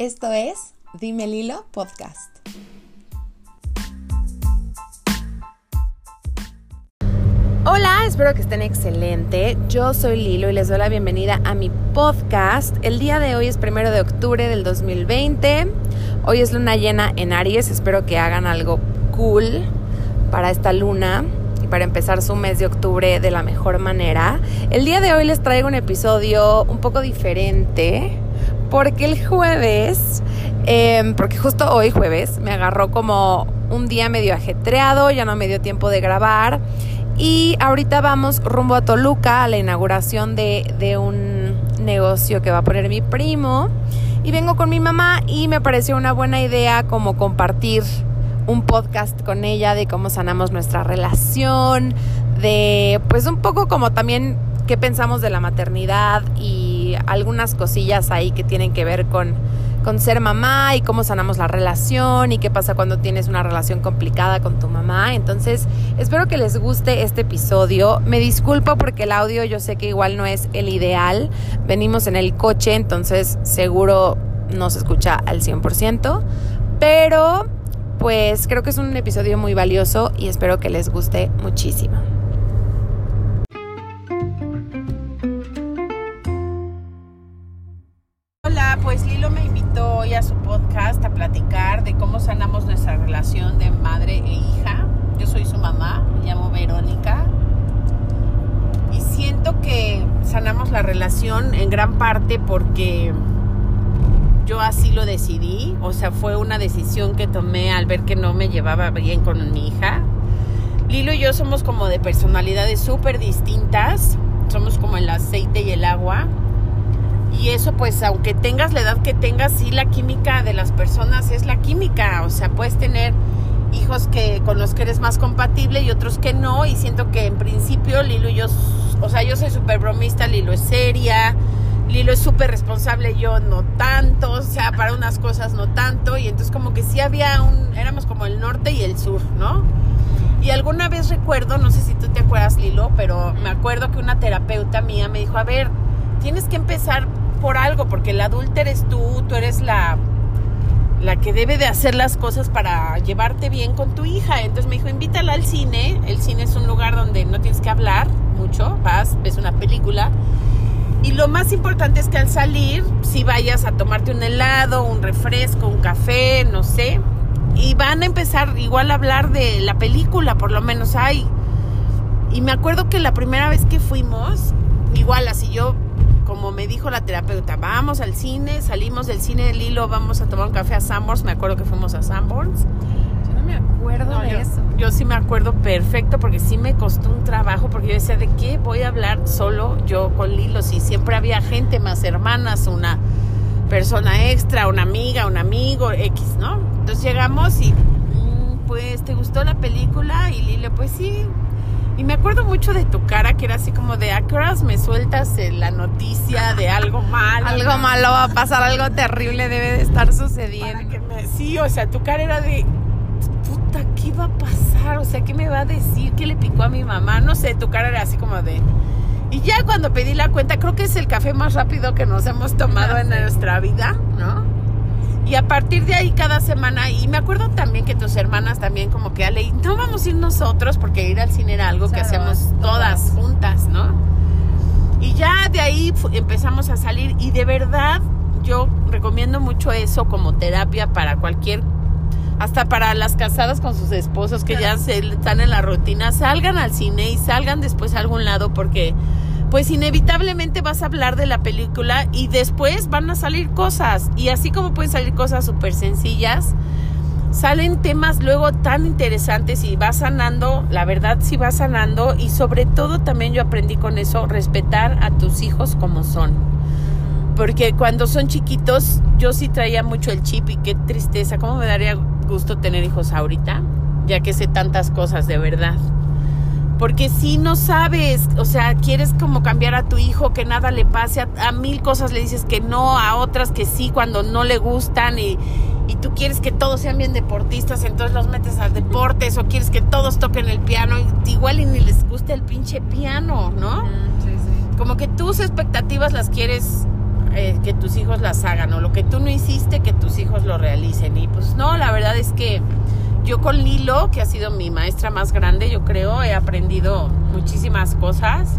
Esto es Dime Lilo Podcast. Hola, espero que estén excelente. Yo soy Lilo y les doy la bienvenida a mi podcast. El día de hoy es primero de octubre del 2020. Hoy es luna llena en Aries. Espero que hagan algo cool para esta luna y para empezar su mes de octubre de la mejor manera. El día de hoy les traigo un episodio un poco diferente porque el jueves, em, porque justo hoy jueves, me agarró como un día medio ajetreado, ya no me dio tiempo de grabar. Y ahorita vamos rumbo a Toluca a la inauguración de, de un negocio que va a poner mi primo. Y vengo con mi mamá y me pareció una buena idea como compartir un podcast con ella de cómo sanamos nuestra relación, de pues un poco como también qué pensamos de la maternidad y algunas cosillas ahí que tienen que ver con, con ser mamá y cómo sanamos la relación y qué pasa cuando tienes una relación complicada con tu mamá. Entonces, espero que les guste este episodio. Me disculpo porque el audio yo sé que igual no es el ideal. Venimos en el coche, entonces seguro no se escucha al 100%, pero pues creo que es un episodio muy valioso y espero que les guste muchísimo. La relación en gran parte porque yo así lo decidí. O sea, fue una decisión que tomé al ver que no me llevaba bien con mi hija. Lilo y yo somos como de personalidades súper distintas. Somos como el aceite y el agua y eso pues aunque tengas la edad que tengas, sí la química de las personas es la química, o sea, puedes tener hijos que con los que eres más compatible y otros que no y siento que en principio Lilo y yo, o sea, yo soy súper bromista, Lilo es seria, Lilo es súper responsable, yo no tanto, o sea, para unas cosas no tanto y entonces como que sí había un, éramos como el norte y el sur, ¿no? Y alguna vez recuerdo, no sé si tú te acuerdas Lilo, pero me acuerdo que una terapeuta mía me dijo, a ver, tienes que empezar por algo, porque el adulto eres tú, tú eres la, la que debe de hacer las cosas para llevarte bien con tu hija. Entonces me dijo, invítala al cine. El cine es un lugar donde no tienes que hablar mucho, vas, ves una película. Y lo más importante es que al salir, si vayas a tomarte un helado, un refresco, un café, no sé, y van a empezar igual a hablar de la película, por lo menos hay. Y me acuerdo que la primera vez que fuimos, igual así yo como me dijo la terapeuta, vamos al cine, salimos del cine de Lilo, vamos a tomar un café a Sanborns, me acuerdo que fuimos a Sanborns. Yo me acuerdo de eso. Yo sí me acuerdo perfecto porque sí me costó un trabajo porque yo decía, ¿de qué voy a hablar solo yo con Lilo? Si siempre había gente, más hermanas, una persona extra, una amiga, un amigo, X, ¿no? Entonces llegamos y, mm, pues, ¿te gustó la película? Y Lilo, pues sí, y me acuerdo mucho de tu cara, que era así como de, ¿a qué horas me sueltas la noticia de algo malo? algo malo va a pasar, algo terrible debe de estar sucediendo. sí, o sea, tu cara era de, puta, ¿qué va a pasar? O sea, ¿qué me va a decir? ¿Qué le picó a mi mamá? No sé, tu cara era así como de... Y ya cuando pedí la cuenta, creo que es el café más rápido que nos hemos tomado en nuestra vida, ¿no? Y a partir de ahí cada semana, y me acuerdo también que tus hermanas también como que Ale, no vamos a ir nosotros porque ir al cine era algo que hacíamos todas juntas, ¿no? Y ya de ahí empezamos a salir y de verdad yo recomiendo mucho eso como terapia para cualquier, hasta para las casadas con sus esposos que ya se, están en la rutina, salgan al cine y salgan después a algún lado porque pues inevitablemente vas a hablar de la película y después van a salir cosas. Y así como pueden salir cosas súper sencillas, salen temas luego tan interesantes y va sanando, la verdad sí va sanando y sobre todo también yo aprendí con eso, respetar a tus hijos como son. Porque cuando son chiquitos yo sí traía mucho el chip y qué tristeza, cómo me daría gusto tener hijos ahorita, ya que sé tantas cosas de verdad porque si no sabes, o sea, quieres como cambiar a tu hijo, que nada le pase, a, mil cosas le dices que no, a otras que sí cuando no le gustan y, y tú quieres que todos sean bien deportistas, entonces los metes a deportes o quieres que todos toquen el piano, igual y ni les gusta el pinche piano, ¿no? Sí, sí. Como que tus expectativas las quieres eh, que tus hijos las hagan o lo que tú no hiciste, que tus hijos lo realicen. Y pues no, la verdad es que yo con Lilo, que ha sido mi maestra más grande, yo creo, he aprendido muchísimas cosas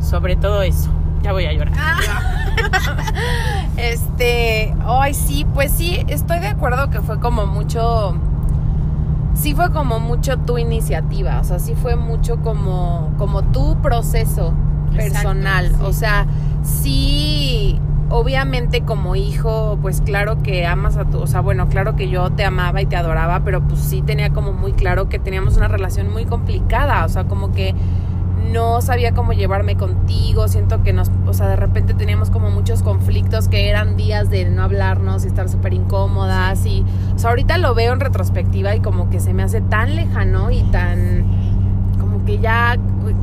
sobre todo eso. Ya voy a llorar. este, ay, sí, pues sí, estoy de acuerdo que fue como mucho sí fue como mucho tu iniciativa, o sea, sí fue mucho como, como tu proceso personal. O sea, sí, obviamente como hijo, pues claro que amas a tu, o sea, bueno, claro que yo te amaba y te adoraba, pero pues sí tenía como muy claro que teníamos una relación muy complicada, o sea, como que no sabía cómo llevarme contigo, siento que nos, o sea, de repente teníamos como muchos conflictos que eran días de no hablarnos y estar súper incómodas y, o sea, ahorita lo veo en retrospectiva y como que se me hace tan lejano y tan, como que ya,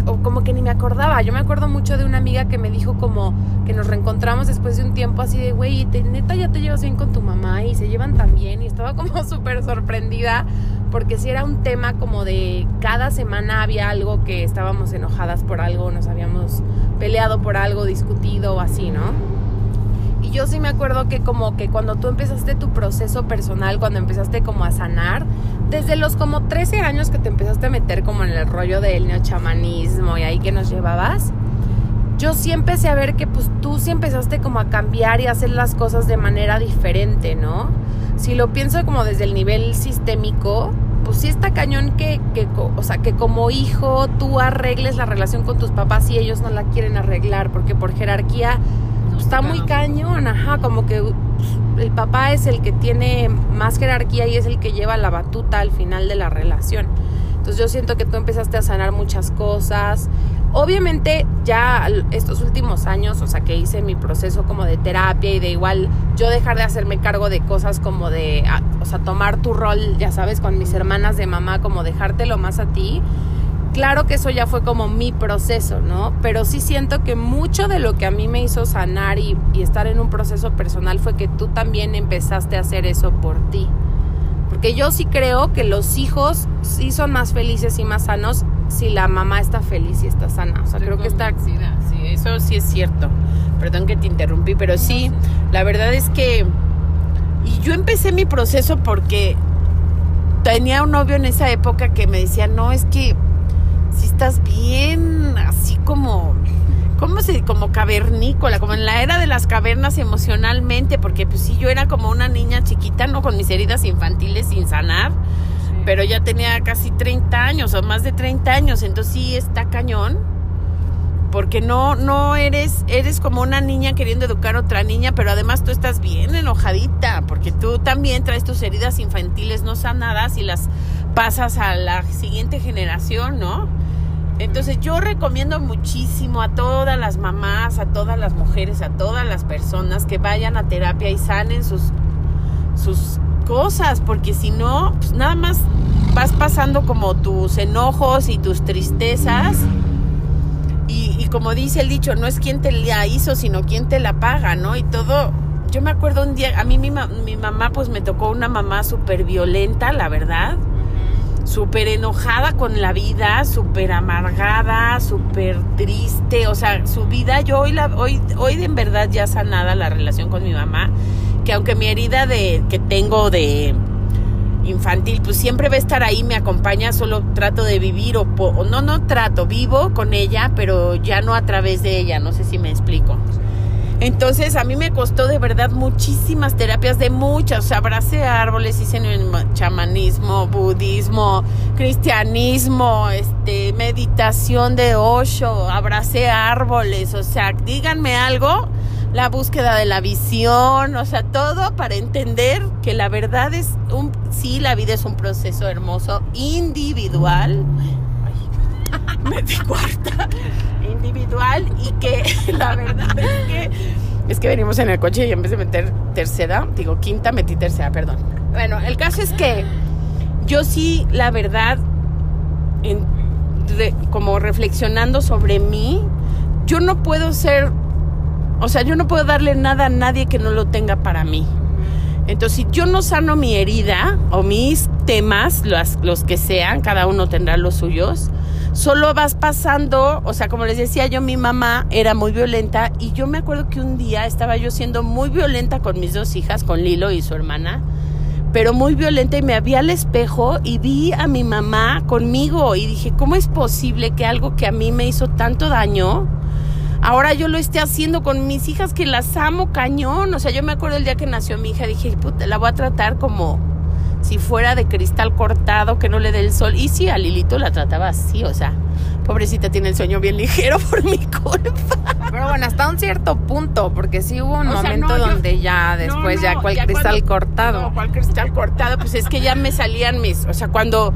o como que ni me acordaba, yo me acuerdo mucho de una amiga que me dijo como que nos reencontramos después de un tiempo así de, güey, neta ya te llevas bien con tu mamá y se llevan tan bien y estaba como súper sorprendida porque si era un tema como de cada semana había algo que estábamos enojadas por algo, nos habíamos peleado por algo, discutido o así, ¿no? Yo sí me acuerdo que como que cuando tú empezaste tu proceso personal, cuando empezaste como a sanar, desde los como 13 años que te empezaste a meter como en el rollo del neochamanismo y ahí que nos llevabas, yo sí empecé a ver que pues tú sí empezaste como a cambiar y a hacer las cosas de manera diferente, ¿no? si lo pienso como desde el nivel sistémico, pues sí está cañón que, que, o sea, que como hijo tú arregles la relación con tus papás y ellos no la quieren arreglar, porque por jerarquía está muy cañón, ajá, como que pues, el papá es el que tiene más jerarquía y es el que lleva la batuta al final de la relación. Entonces yo siento que tú empezaste a sanar muchas cosas. Obviamente ya estos últimos años, o sea, que hice mi proceso como de terapia y de igual yo dejar de hacerme cargo de cosas como de, o sea, tomar tu rol, ya sabes, con mis hermanas de mamá, como dejártelo más a ti. Claro que eso ya fue como mi proceso, ¿no? Pero sí siento que mucho de lo que a mí me hizo sanar y, y estar en un proceso personal fue que tú también empezaste a hacer eso por ti. Porque yo sí creo que los hijos sí son más felices y más sanos si la mamá está feliz y está sana. O sea, creo que está... Sí, eso sí es cierto. Perdón que te interrumpí, pero sí, la verdad es que... Y yo empecé mi proceso porque tenía un novio en esa época que me decía, no, es que si estás bien, así como ¿cómo se como cavernícola, como en la era de las cavernas emocionalmente, porque pues sí yo era como una niña chiquita, no con mis heridas infantiles sin sanar, pero ya tenía casi 30 años o más de 30 años, entonces sí está cañón. Porque no no eres eres como una niña queriendo educar a otra niña, pero además tú estás bien enojadita, porque tú también traes tus heridas infantiles no sanadas y las pasas a la siguiente generación, ¿no? Entonces yo recomiendo muchísimo a todas las mamás, a todas las mujeres, a todas las personas que vayan a terapia y sanen sus, sus cosas, porque si no, pues nada más vas pasando como tus enojos y tus tristezas. Y, como dice el dicho, no es quien te la hizo, sino quien te la paga, ¿no? Y todo, yo me acuerdo un día, a mí mi, mi mamá pues me tocó una mamá súper violenta, la verdad súper enojada con la vida, súper amargada, súper triste, o sea, su vida, yo hoy, la, hoy, hoy en verdad ya sanada la relación con mi mamá, que aunque mi herida de, que tengo de infantil, pues siempre va a estar ahí, me acompaña, solo trato de vivir o, o no, no trato, vivo con ella, pero ya no a través de ella, no sé si me explico. Entonces a mí me costó de verdad muchísimas terapias de muchas, o sea, abracé árboles, hice chamanismo, budismo, cristianismo, este, meditación de Osho, abracé árboles, o sea, díganme algo, la búsqueda de la visión, o sea, todo para entender que la verdad es un, sí, la vida es un proceso hermoso, individual. me di cuarta individual y que la verdad es que es que venimos en el coche y en vez de meter tercera, digo quinta, metí tercera, perdón. Bueno, el caso es que yo sí, la verdad, como reflexionando sobre mí, yo no puedo ser, o sea, yo no puedo darle nada a nadie que no lo tenga para mí. Entonces, si yo no sano mi herida o mis temas, los, los que sean, cada uno tendrá los suyos, solo vas pasando, o sea, como les decía yo, mi mamá era muy violenta y yo me acuerdo que un día estaba yo siendo muy violenta con mis dos hijas, con Lilo y su hermana, pero muy violenta y me vi al espejo y vi a mi mamá conmigo y dije, ¿cómo es posible que algo que a mí me hizo tanto daño, ahora yo lo esté haciendo con mis hijas que las amo cañón? O sea, yo me acuerdo el día que nació mi hija, dije, puta, la voy a tratar como si fuera de cristal cortado, que no le dé el sol. Y sí, a Lilito la trataba así, o sea, pobrecita tiene el sueño bien ligero por mi culpa. Pero bueno, hasta un cierto punto, porque sí hubo un momento donde ya después, ya cual cristal cortado. No, cual cristal cortado, pues es que ya me salían mis, o sea, cuando...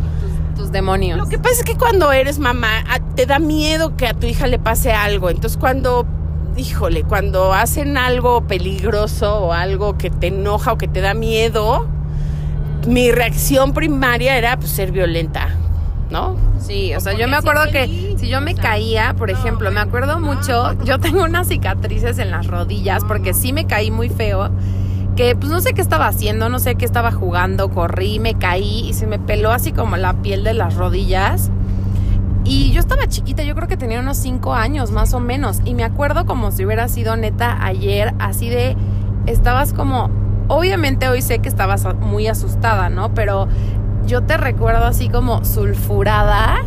Tus, demonios. Lo que pasa es que cuando eres mamá, te da miedo que a tu hija le pase algo. Entonces cuando híjole, cuando hacen algo peligroso o algo que te enoja o que te da miedo, mi reacción primaria era pues, ser violenta, ¿no? Sí, o sea, yo me acuerdo que si yo me caía, por ejemplo, me acuerdo mucho, yo tengo unas cicatrices en las rodillas porque sí me caí muy feo, que pues no sé qué estaba haciendo, no sé qué estaba jugando, corrí, me caí y se me peló así como la piel de las rodillas. Y yo estaba chiquita, yo creo que tenía unos 5 años más o menos. Y me acuerdo como si hubiera sido neta ayer, así de, estabas como Obviamente hoy sé que estabas muy asustada, ¿no? Pero yo te recuerdo así como sulfurada.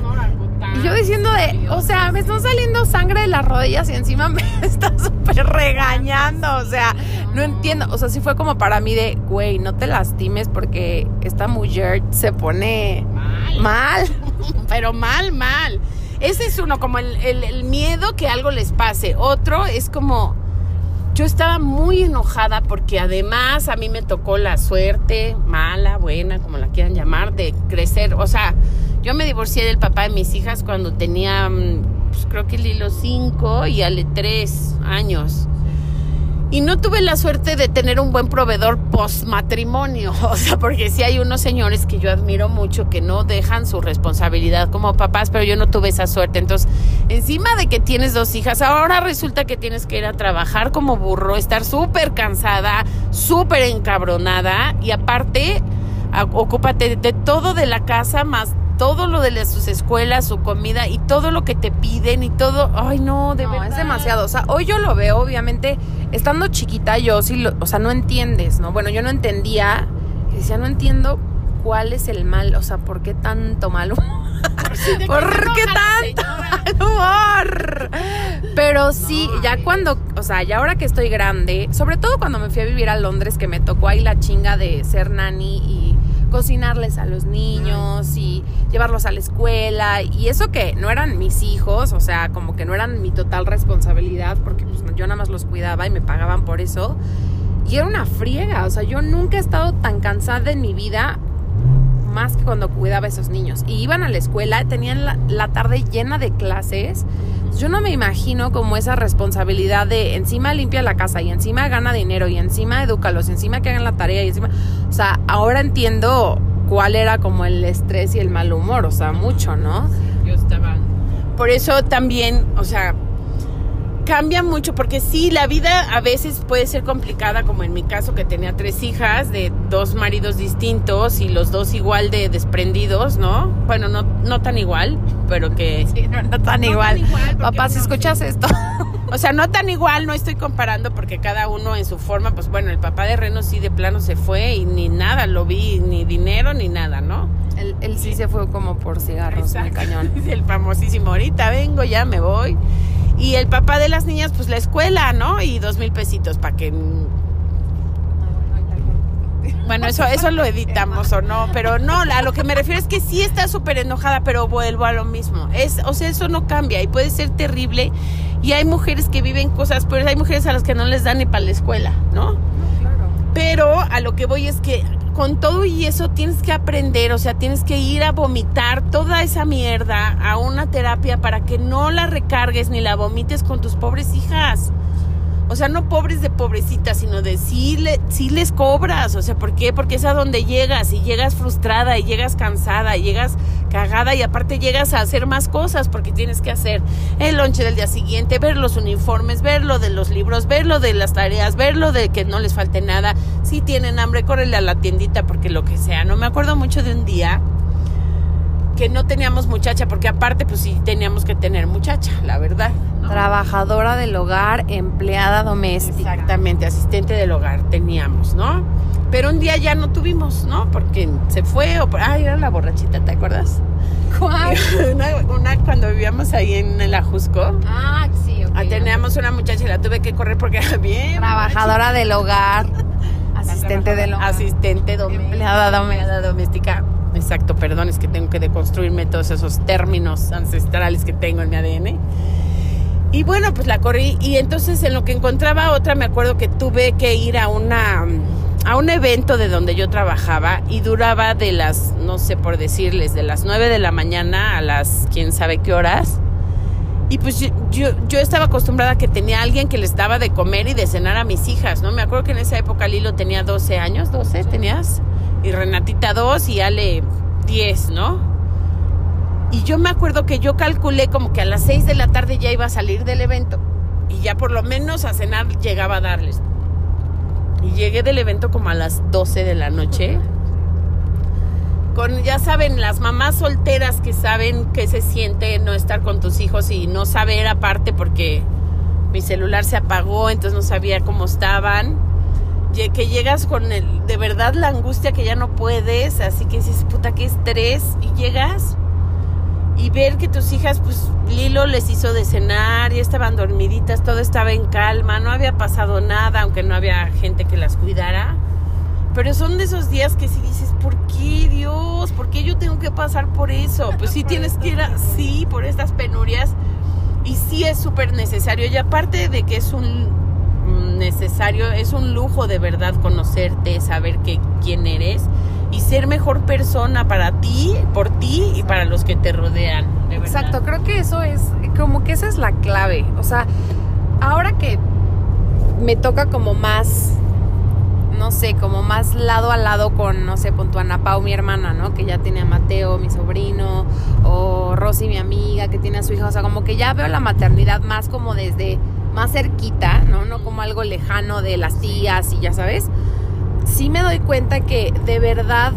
Y yo diciendo de, o sea, me están saliendo sangre de las rodillas y encima me está súper regañando. O sea, no entiendo. O sea, sí fue como para mí de, güey, no te lastimes porque esta mujer se pone mal. mal. Pero mal, mal. Ese es uno, como el, el miedo que algo les pase. Otro es como yo estaba muy enojada porque además a mí me tocó la suerte, mala, buena, como la quieran llamar, de crecer. O sea, yo me divorcié del papá de mis hijas cuando tenía, mm, pues, creo que Lilo cinco y Ale tres años. Y no tuve la suerte de tener un buen proveedor post matrimonio, o sea, porque sí hay unos señores que yo admiro mucho que no dejan su responsabilidad como papás, pero yo no tuve esa suerte. Entonces, encima de que tienes dos hijas, ahora resulta que tienes que ir a trabajar como burro, estar súper cansada, súper encabronada y aparte, ocúpate de todo de la casa más todo lo de sus escuelas, su comida y todo lo que te piden y todo, ay no, de verdad. es demasiado, o sea, hoy yo lo veo, obviamente, estando chiquita yo sí, lo, o sea, no entiendes, ¿no? Bueno, yo no entendía, y decía, no entiendo cuál es el mal, o sea, ¿por qué tanto mal humor? ¿Por qué tanto mal humor? Pero sí, ya cuando, o sea, ya ahora que estoy grande, sobre todo cuando me fui a vivir a Londres, que me tocó ahí la chinga de ser nani y cocinarles a los niños y llevarlos a la escuela y eso que no eran mis hijos, o sea, como que no eran mi total responsabilidad porque pues, yo nada más los cuidaba y me pagaban por eso. Y era una friega, o sea, yo nunca he estado tan cansada en mi vida más que cuando cuidaba a esos niños. Y iban a la escuela, tenían la, la tarde llena de clases yo no me imagino como esa responsabilidad de encima limpia la casa y encima gana dinero y encima edúcalos, encima que hagan la tarea y encima, o sea, ahora entiendo cuál era como el estrés y el mal humor, o sea, mucho, ¿no? Yo estaba. Por eso también, o sea, cambia mucho porque sí, la vida a veces puede ser complicada, como en mi caso que tenía tres hijas de dos maridos distintos y los dos igual de desprendidos, ¿no? Bueno, no, no tan igual, pero que... Sí, no, tan igual. Papá, si escuchas esto. O sea, no tan igual, no estoy comparando porque cada uno en su forma, pues bueno, el papá de Reno sí de plano se fue y ni nada, lo vi, ni dinero ni nada, ¿no? Él, sí, se fue como por cigarros, el cañón. El famosísimo, ahorita vengo, ya me voy. Y el papá de las niñas, pues la escuela, ¿no? Y dos mil pesitos para que... Bueno, eso, eso lo editamos o no, pero no, a lo que me refiero es que sí está súper enojada, pero vuelvo a lo mismo. Es, o sea, eso no cambia y puede ser terrible. Y hay mujeres que viven cosas, pero hay mujeres a las que no les dan ni para la escuela, ¿no? Pero a lo que voy es que con todo y eso tienes que aprender, o sea, tienes que ir a vomitar toda esa mierda a una terapia para que no la recargues ni la vomites con tus pobres hijas. O sea, no pobres de pobrecitas, sino de sí, le, les cobras. O sea, ¿por qué? Porque es a donde llegas y llegas frustrada y llegas cansada y llegas cagada y aparte llegas a hacer más cosas porque tienes que hacer el lonche del día siguiente, ver los uniformes, ver lo de los libros, ver lo de las tareas, ver lo de que no les falte nada. Si tienen hambre, córrele a la tiendita porque lo que sea. No me acuerdo mucho de un día que no teníamos muchacha, porque aparte pues sí teníamos que tener muchacha, la verdad. ¿no? Trabajadora del hogar, empleada doméstica. Exactamente, asistente del hogar teníamos, ¿no? Pero un día ya no tuvimos, ¿no? Porque se fue o... Ah, era la borrachita, ¿te acuerdas? ¿Cuál? una, una cuando vivíamos ahí en el Ajusco. Ah, sí, ok. ah, teníamos una muchacha y la tuve que correr porque era bien. Trabajadora del hogar, asistente del hogar. Asistente doméstica. Empleada doméstica. Exacto, perdón, es que tengo que deconstruirme todos esos términos ancestrales que tengo en mi ADN. Y bueno, pues la corrí y entonces en lo que encontraba otra me acuerdo que tuve que ir a una a un evento de donde yo trabajaba y duraba de las, no sé por decirles, de las 9 de la mañana a las quién sabe qué horas. Y pues yo, yo, yo estaba acostumbrada a que tenía alguien que les daba de comer y de cenar a mis hijas, ¿no? Me acuerdo que en esa época Lilo tenía 12 años, 12 tenías, y Renatita 2 y Ale 10, ¿no? Y yo me acuerdo que yo calculé como que a las 6 de la tarde ya iba a salir del evento y ya por lo menos a cenar llegaba a darles. Y llegué del evento como a las 12 de la noche. Con, ya saben, las mamás solteras que saben qué se siente no estar con tus hijos y no saber aparte porque mi celular se apagó, entonces no sabía cómo estaban. Que llegas con el, de verdad la angustia que ya no puedes, así que dices, puta, qué estrés. Y llegas y ver que tus hijas, pues Lilo les hizo de cenar, ya estaban dormiditas, todo estaba en calma, no había pasado nada, aunque no había gente que las cuidara. Pero son de esos días que si dices, ¿por qué Dios? ¿Por qué yo tengo que pasar por eso? Pues sí tienes que ir así, por estas penurias. Y sí es súper necesario. Y aparte de que es un necesario, es un lujo de verdad conocerte, saber que, quién eres y ser mejor persona para ti, por ti y para los que te rodean. Exacto, creo que eso es, como que esa es la clave. O sea, ahora que me toca como más, no sé, como más lado a lado con, no sé, con tu Ana Pau, mi hermana, ¿no? Que ya tiene a Mateo, mi sobrino, o Rosy, mi amiga, que tiene a su hija. O sea, como que ya veo la maternidad más como desde, más cerquita, ¿no? No como algo lejano de las tías y ya sabes. Sí me doy cuenta que de verdad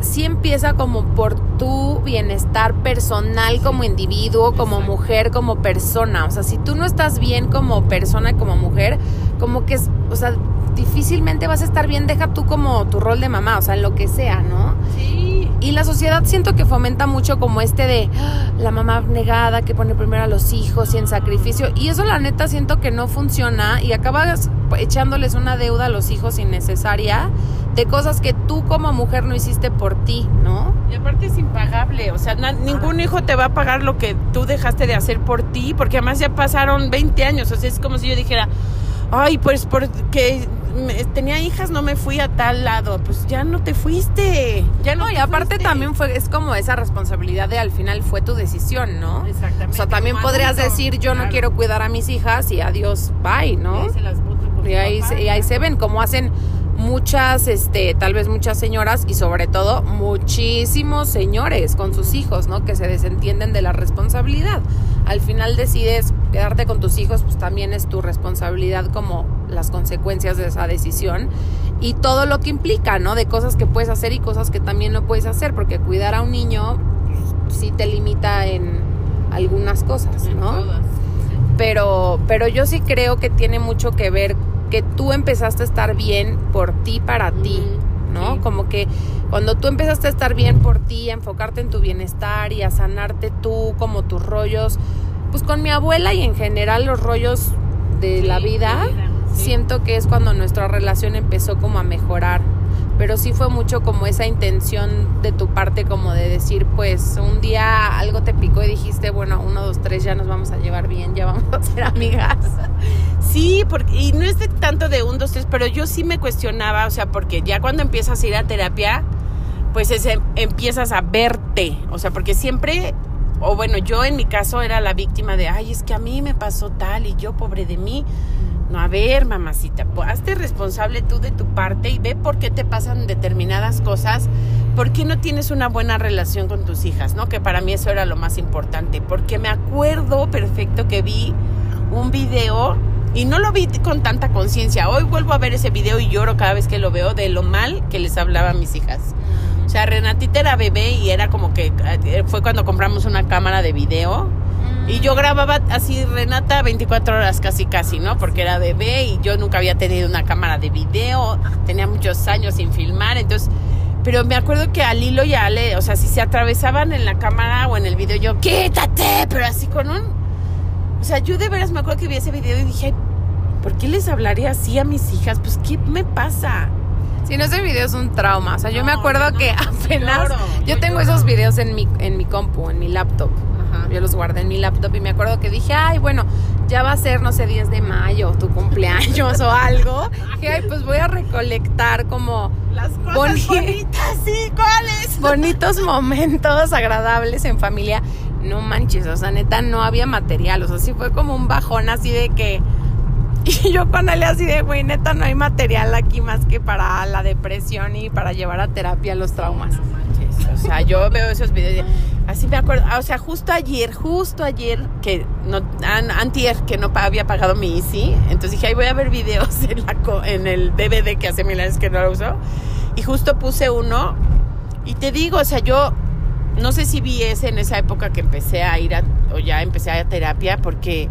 sí empieza como por tu bienestar personal como individuo, como mujer, como persona. O sea, si tú no estás bien como persona, como mujer, como que es, o sea, difícilmente vas a estar bien, deja tú como tu rol de mamá, o sea, en lo que sea, ¿no? Sí. Y la sociedad siento que fomenta mucho como este de "Ah, la mamá negada que pone primero a los hijos y en sacrificio. Y eso la neta siento que no funciona y acabas echándoles una deuda a los hijos innecesaria de cosas que tú como mujer no hiciste por ti, ¿no? Y aparte es impagable, o sea, na- ningún hijo te va a pagar lo que tú dejaste de hacer por ti, porque además ya pasaron 20 años, o sea, es como si yo dijera, ay, pues porque me- tenía hijas no me fui a tal lado, pues ya no te fuiste, ya no. No, y te aparte fuiste. también fue, es como esa responsabilidad de al final fue tu decisión, ¿no? Exactamente. O sea, también como podrías adulto, decir yo no quiero cuidar a mis hijas y adiós, bye, ¿no? Y ahí se las Y ahí, papá. se, y ahí se ven cómo hacen muchas, este, tal vez muchas señoras y sobre todo muchísimos señores con sus hijos, ¿no? Que se desentienden de la responsabilidad. Al final decides quedarte con tus hijos, pues también es tu responsabilidad como las consecuencias de esa decisión y todo lo que implica, ¿no? De cosas que puedes hacer y cosas que también no puedes hacer, porque cuidar a un niño pues, sí te limita en algunas cosas, ¿no? todas. pero, pero yo sí creo que tiene mucho que ver que tú empezaste a estar bien por ti, para ti, ¿no? sí. Como que cuando tú empezaste a estar bien por ti, a enfocarte en tu bienestar y a sanarte tú, como tus rollos, pues con mi abuela y en general los rollos de Sí, la vida, de vida, sí. siento que es cuando nuestra relación empezó como a mejorar. Pero sí fue mucho como esa intención de tu parte como de decir, pues un día algo te picó y dijiste, bueno, uno, dos, tres, ya nos vamos a llevar bien, ya vamos a ser amigas. Sí, porque, y no es de tanto de un, dos, tres, pero yo sí me cuestionaba, o sea, porque ya cuando empiezas a ir a terapia, pues es, em- empiezas a verte, o sea, porque siempre, o bueno, yo en mi caso era la víctima de, ay, es que a mí me pasó tal y yo, pobre de mí. No, a ver, mamacita, hazte responsable tú de tu parte y ve por qué te pasan determinadas cosas, por qué no tienes una buena relación con tus hijas, ¿no? Que para mí eso era lo más importante, porque me acuerdo perfecto que vi un video y no lo vi con tanta conciencia. Hoy vuelvo a ver ese video y lloro cada vez que lo veo de lo mal que les hablaba a mis hijas. O sea, Renatita era bebé y era como que eh, fue cuando compramos una cámara de video. Y yo grababa así Renata 24 horas casi casi, ¿no? Porque era bebé y yo nunca había tenido una cámara de video, tenía muchos años sin filmar, entonces pero me acuerdo que a Lilo y a Ale, o sea, si se atravesaban en la cámara o en el video, yo, quítate, pero así con un... O sea, yo de veras me acuerdo que vi ese video y dije, ¿por qué les hablaría así a mis hijas? Pues, ¿qué me pasa? Si no, ese video es un trauma. O sea, yo me acuerdo no, que apenas. lloro, yo yo tengo lloro. esos videos en mi, en mi compu, en mi laptop. Ajá. Yo los guardé en mi laptop y me acuerdo que dije, ay, bueno, ya va a ser, no sé, 10 de mayo, tu cumpleaños o algo. Dije, ay, pues voy a recolectar como Las cosas Boni- bonitas, sí, ¿cuáles? bonitos momentos agradables en familia. No manches, o sea, neta, no había material. O sea, sí fue como un bajón así de que. Y yo con Ale así de, güey, neta, no hay material aquí más que para la depresión y para llevar a terapia los traumas. No manches, o sea, yo veo esos videos y así me acuerdo, o sea, justo ayer, justo ayer que no an- antier que no había pagado mi Easy, entonces dije, "Ay, voy a ver videos en la en el DVD que hace mil años que no lo uso." Y justo puse uno. Y te digo, o sea, yo no sé si vi ese en esa época que empecé a ir a o ya empecé a terapia porque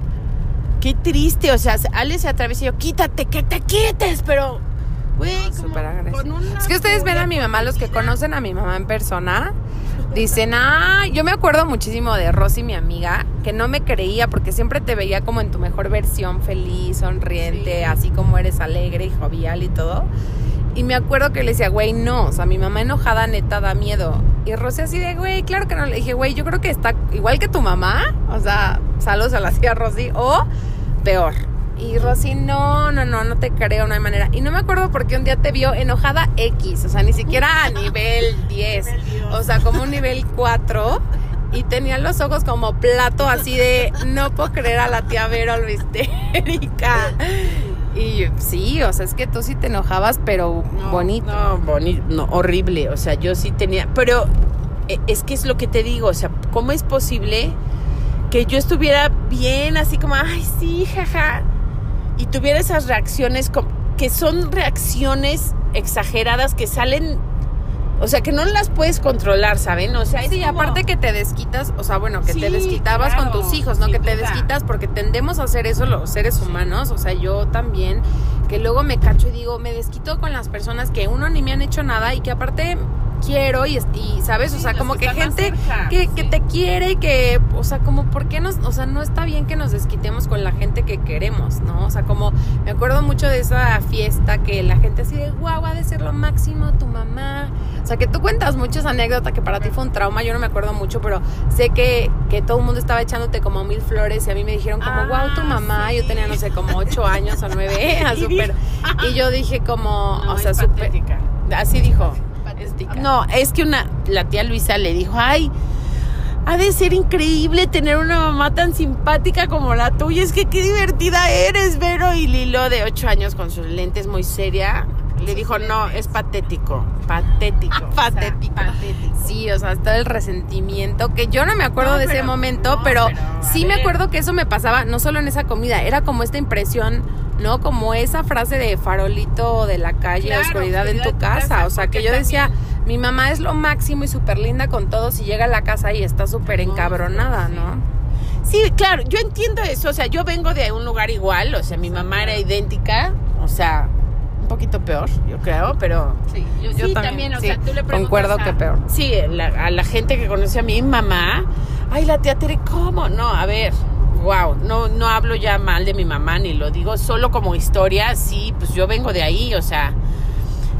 qué triste, o sea, Ale se atraviesa y yo, "Quítate, que te quites", pero güey, No, Es que ustedes ven a mi mamá, los que conocen a mi mamá en persona, dicen, ah, yo me acuerdo muchísimo de Rosy, mi amiga, que no me creía porque siempre te veía como en tu mejor versión, feliz, sonriente, Sí. así como eres alegre y jovial y todo. Y me acuerdo que le decía, güey, no, o sea, mi mamá enojada neta da miedo. Y Rosy así de, güey, claro que no. Le dije, güey, yo creo que está igual que tu mamá, o sea, saludos a la tía Rosy, o peor. Y Rosy, no, no, no, no te creo, no hay manera. Y no me acuerdo por qué un día te vio enojada X, o sea, ni siquiera a nivel 10, Nivel Dios. o sea, como un nivel 4. Y tenía los ojos como plato, así de, no puedo creer a la tía Vero lo histérica. Y sí, o sea, es que tú sí te enojabas, pero No, bonito. No, bonito, no, horrible. O sea, yo sí tenía. Pero eh, es que es lo que te digo. O sea, ¿cómo es posible que yo estuviera bien, así como, ay, sí, jaja? Y tuviera esas reacciones que son reacciones exageradas que salen. O sea, que no las puedes controlar, ¿saben? O sea, Sí, como- aparte que te desquitas, o sea, bueno, que te desquitabas claro, con tus hijos, ¿no? Que te duda. desquitas porque tendemos a hacer eso los seres humanos, o sea, yo también, que luego me cacho y digo, me desquito con las personas que uno ni me han hecho nada y que aparte quiero y, y ¿sabes? o sea, como que gente cerca, que, te quiere y que, o sea, como, ¿por qué nos, o sea, no está bien que nos desquitemos con la gente que queremos, ¿no? O sea, como, me acuerdo mucho de esa fiesta que la gente así de, guau, ha de ser lo máximo tu mamá. O sea, que tú cuentas muchas anécdotas que para ti fue un trauma, yo no me acuerdo mucho, pero sé que, que todo el mundo estaba echándote como mil flores y a mí me dijeron como, Ah, wow, tu mamá, yo tenía, no sé, como ocho años o nueve, Y súper. Y yo dije como, No, o sea, súper... Así dijo. No, es que una, la tía Luisa le dijo, ay, ha de ser increíble tener una mamá tan simpática como la tuya. Es que qué divertida eres, Vero. Y Lilo, de ocho años, con sus lentes muy seria, le dijo, no, es patético, patético. o sea, Patético. patético. Sí, o sea, todo el resentimiento, que yo no me acuerdo No, de ese momento, no, pero, pero, sí me acuerdo que eso me pasaba, no solo en esa comida, era como esta impresión, ¿no? Como esa frase de farolito de la calle, Claro, oscuridad en tu en tu casa, casa, o sea, que yo decía, también- mi mamá es lo máximo y súper linda con todos y llega a la casa y está súper encabronada. ¿no? Sí, claro, yo entiendo eso. O sea, yo vengo de un lugar igual. O sea, mi mamá era idéntica. O sea, un poquito peor, yo creo, pero. Sí, yo, Sí, también, o sí, sea, tú le preguntas concuerdo a- que peor. Sí, la- a la gente que conoce a mi mamá, ay, la tía Tere, ¿cómo? No, a ver, wow, no, no hablo ya mal de mi mamá, ni lo digo solo como historia, sí, pues yo vengo de ahí, o sea,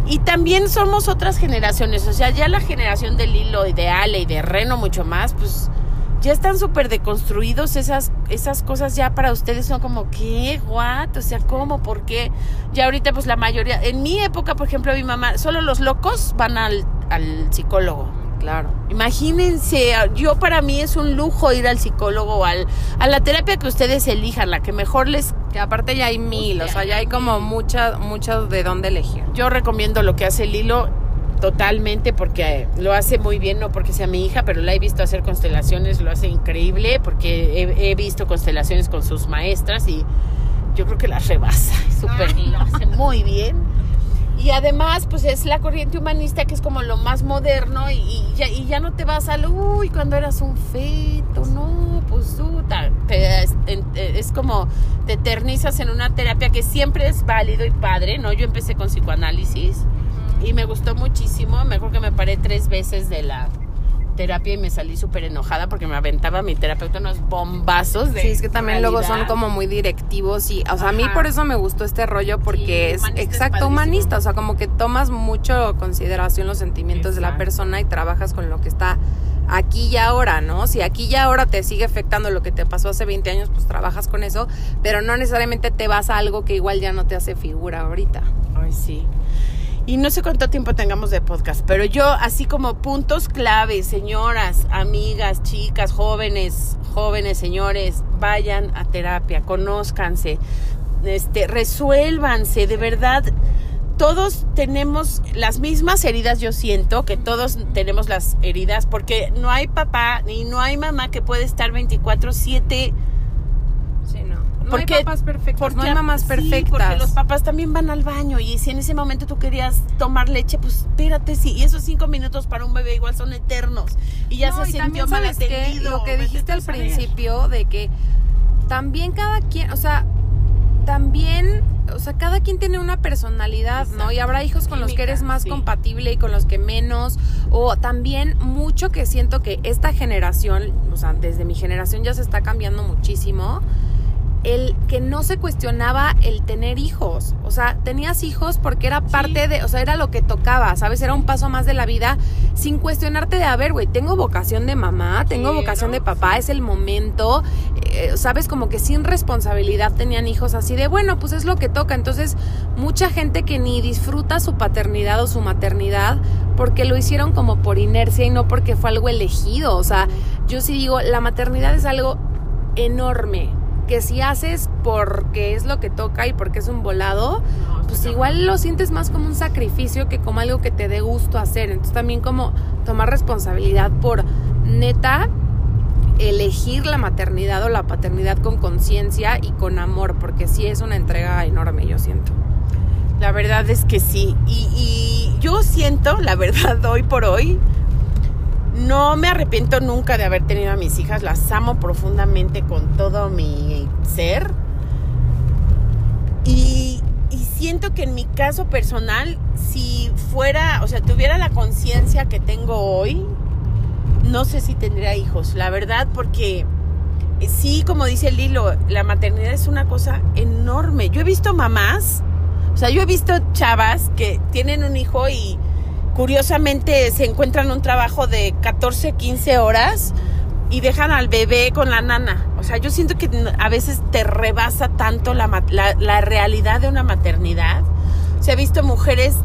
y también somos otras generaciones, o sea, ya la generación de Lilo y de Ale y de Reno mucho más, pues ya están súper deconstruidos esas, esas cosas ya para ustedes son como, ¿qué? ¿What? O sea, ¿cómo? ¿Por qué? Ya ahorita pues la mayoría, en mi época, por ejemplo, mi mamá, solo los locos van al, al psicólogo. Claro. Imagínense, yo para mí es un lujo ir al psicólogo o al, a la terapia que ustedes elijan, la que mejor les... Que aparte ya hay mil, o sea, ya hay como muchas, muchas de dónde elegir. Yo recomiendo lo que hace Lilo totalmente porque lo hace muy bien, no porque sea mi hija, pero la he visto hacer constelaciones, lo hace increíble porque he, he visto constelaciones con sus maestras y yo creo que las rebasa, súper, lo hace muy bien. Y además, pues es la corriente humanista que es como lo más moderno y, y ya, y ya no te vas al, uy, cuando eras un feto, no, pues tú, es, eh, es como te eternizas en una terapia que siempre es válido y padre, ¿no? Yo empecé con psicoanálisis y me gustó muchísimo, me acuerdo que me paré tres veces de la terapia y me salí súper enojada porque me aventaba mi terapeuta unos bombazos de Sí, es que también luego son como muy directivos y, o sea, a mí por eso me gustó este rollo porque Sí, es exacto humanista, o sea, como que tomas mucho consideración los sentimientos de la persona y trabajas con lo que está aquí y ahora, ¿no? Si aquí y ahora te sigue afectando lo que te pasó hace 20 años, pues trabajas con eso, pero no necesariamente te vas a algo que igual ya no te hace figura ahorita. Ay, sí. Y no sé cuánto tiempo tengamos de podcast, pero yo así como puntos claves, señoras, amigas, chicas, jóvenes, jóvenes, señores, vayan a terapia, conózcanse, este, resuélvanse, de verdad. Todos tenemos las mismas heridas, yo siento que todos tenemos las heridas, porque no hay papá ni no hay mamá que puede estar 24/7 Sí, no. Porque- hay papás perfectos, no hay mamás sí, perfectas. porque los papás también van al baño y si en ese momento tú querías tomar leche, pues espérate, sí. Y esos cinco minutos para un bebé igual son eternos. Y ya No, se y sintió mal atendido. lo que dijiste al principio de que también cada quien, o sea, también, o sea, cada quien tiene una personalidad, ¿no? Y habrá hijos con los que eres más sí. compatible y con los que menos, o también mucho que siento que esta generación, o sea, desde mi generación ya se está cambiando muchísimo. El que no se cuestionaba el tener hijos. O sea, tenías hijos porque era parte de, o sea, era lo que tocaba, ¿sabes? Era un paso más de la vida sin cuestionarte de, a ver, güey, tengo vocación de mamá, tengo Sí, vocación ¿no? de papá, es el momento, eh, ¿sabes? Como que sin responsabilidad tenían hijos así de, bueno, pues es lo que toca. Entonces, mucha gente que ni disfruta su paternidad o su maternidad porque lo hicieron como por inercia y no porque fue algo elegido. O sea, yo sí digo, la maternidad es algo enorme. Que si haces porque es lo que toca y porque es un volado, No, pues igual lo sientes más como un sacrificio que como algo que te dé gusto hacer. Entonces también como tomar responsabilidad por neta elegir la maternidad o la paternidad con conciencia y con amor, porque sí es una entrega enorme, yo siento. La verdad es que sí. Y, y yo siento, la verdad, hoy por hoy, no me arrepiento nunca de haber tenido a mis hijas. Las amo profundamente con todo mi ser. Y, siento que en mi caso personal, si fuera, o sea, tuviera la conciencia que tengo hoy, no sé si tendría hijos. La verdad, porque sí, como dice Lilo, la maternidad es una cosa enorme. Yo he visto mamás, o sea, yo he visto chavas que tienen un hijo y curiosamente se encuentran un trabajo de 14, 15 horas y dejan al bebé con la nana. O sea, yo siento que a veces te rebasa tanto la, la, realidad de una maternidad. O sea, he visto mujeres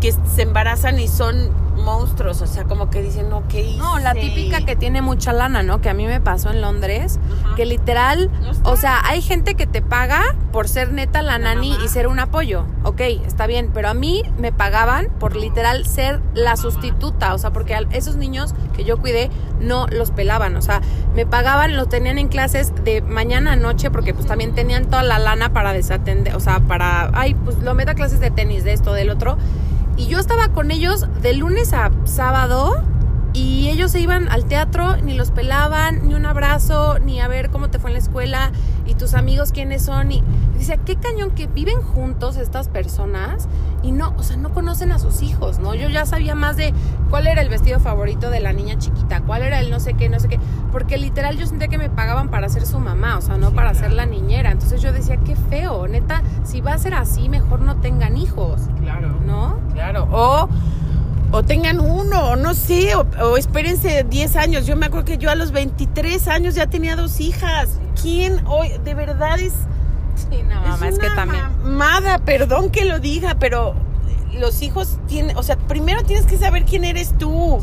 que se embarazan y son monstruos, o sea, como que dicen, no, ¿qué hice? No, la típica que tiene mucha lana, ¿no? Que a mí me pasó en Londres, Ajá. que literal, No o sea, hay gente que te paga por ser neta la, La nani mamá. y ser un apoyo. Ok, está bien, pero a mí me pagaban por literal ser la sustituta, o sea, porque a esos niños que yo cuidé no los pelaban, o sea, me pagaban, los tenían en clases de mañana a noche porque pues también tenían toda la lana para desatender, o sea, para, ay, pues lo meto a clases de tenis, de esto, del otro. Y yo estaba con ellos de lunes a sábado y ellos se iban al teatro, ni los pelaban, ni un abrazo, ni a ver cómo te fue en la escuela y tus amigos quiénes son. Y, decía, qué cañón que viven juntos estas personas y no, o sea, no conocen a sus hijos, ¿no? Yo ya sabía más de cuál era el vestido favorito de la niña chiquita, cuál era el no sé qué, no sé qué, porque literal yo sentía que me pagaban para ser su mamá, o sea, no Sí, para claro. ser la niñera. Entonces yo decía, qué feo, neta, si va a ser así, mejor no tengan hijos, Claro. ¿no? Claro, o, o tengan uno, o no sé, o, o espérense 10 años. Yo me acuerdo que yo a los 23 años ya tenía dos hijas. ¿Quién hoy, de verdad es... Sí, no, mamá, es, que una también. mamada, perdón que lo diga, pero los hijos tienen, o sea, primero tienes que saber quién eres tú.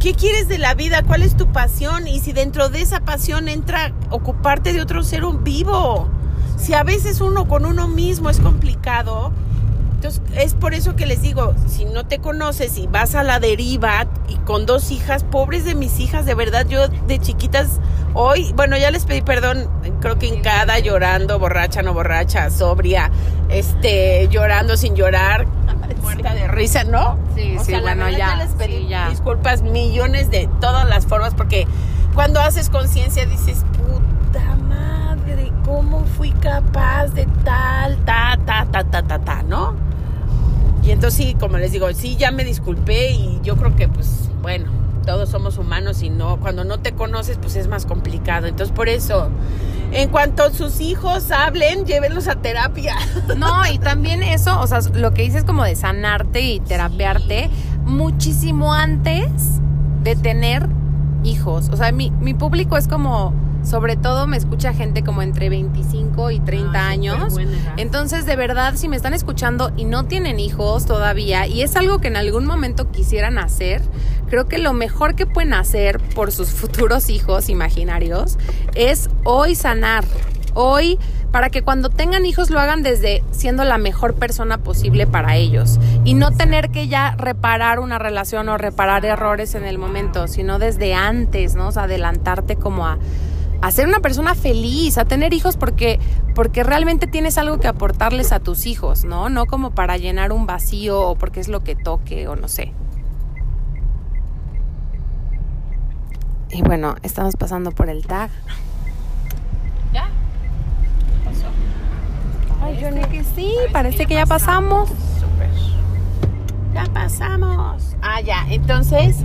¿Qué quieres de la vida? ¿Cuál es tu pasión? Y si dentro de esa pasión entra ocuparte de otro ser vivo. Si a veces uno con uno mismo es complicado, entonces es por eso que les digo, si no te conoces y vas a la deriva y con dos hijas, pobres de mis hijas, de verdad, yo de chiquitas, hoy, bueno, ya les pedí perdón, creo que en cada llorando, borracha, no borracha, sobria, este, llorando sin llorar, muerta de risa, ¿no? Sí, O sí, sea, la bueno, verdad, ya, les pedí sí, ya. disculpas millones de todas las formas, porque cuando haces conciencia dices, puta ¿cómo fui capaz de tal, ta, ta, ta, ta, ta, ta, ¿no? Y entonces sí, como les digo, sí, ya me disculpé y yo creo que pues, bueno, todos somos humanos y no, cuando no te conoces pues es más complicado. Entonces por eso, en cuanto sus hijos hablen, llévenlos a terapia. No, y también eso, o sea, lo que dices como de sanarte y terapearte muchísimo antes de tener hijos. O sea, mi, mi público es como, sobre todo me escucha gente como entre 25 y 30 Ah, años. Entonces, de verdad, si me están escuchando y no tienen hijos todavía, y es algo que en algún momento quisieran hacer, creo que lo mejor que pueden hacer por sus futuros hijos imaginarios es hoy sanar. Hoy, para que cuando tengan hijos lo hagan desde siendo la mejor persona posible para ellos. Y no tener que ya reparar una relación o reparar errores en el momento, sino desde antes, ¿no? O sea, adelantarte como a, a ser una persona feliz, a tener hijos porque, porque realmente tienes algo que aportarles a tus hijos, ¿no? No como para llenar un vacío o porque es lo que toque o no sé. Y bueno, estamos pasando por el tag. ¿Ya? ¿Pasó? Ay, yo que sí, parece que ya pasamos. Súper. Ya pasamos. Ah, ya. Entonces,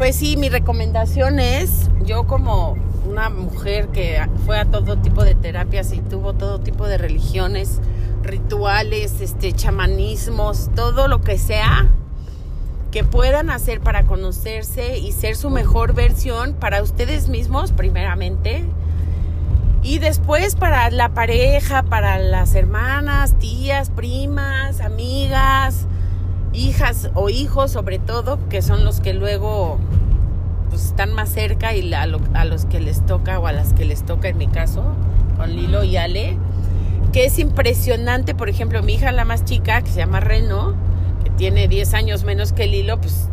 pues sí, mi recomendación es, yo como una mujer que fue a todo tipo de terapias y tuvo todo tipo de religiones, rituales, este, chamanismos, todo lo que sea que puedan hacer para conocerse y ser su mejor versión para ustedes mismos, primeramente, y después para la pareja, para las hermanas, tías, primas, amigas, hijas o hijos sobre todo, que son los que luego pues, están más cerca y a, lo- a los que les toca o a las que les toca en mi caso, con Lilo y Ale, que es impresionante, por ejemplo, mi hija la más chica, que se llama Reno, que tiene 10 años menos que Lilo, pues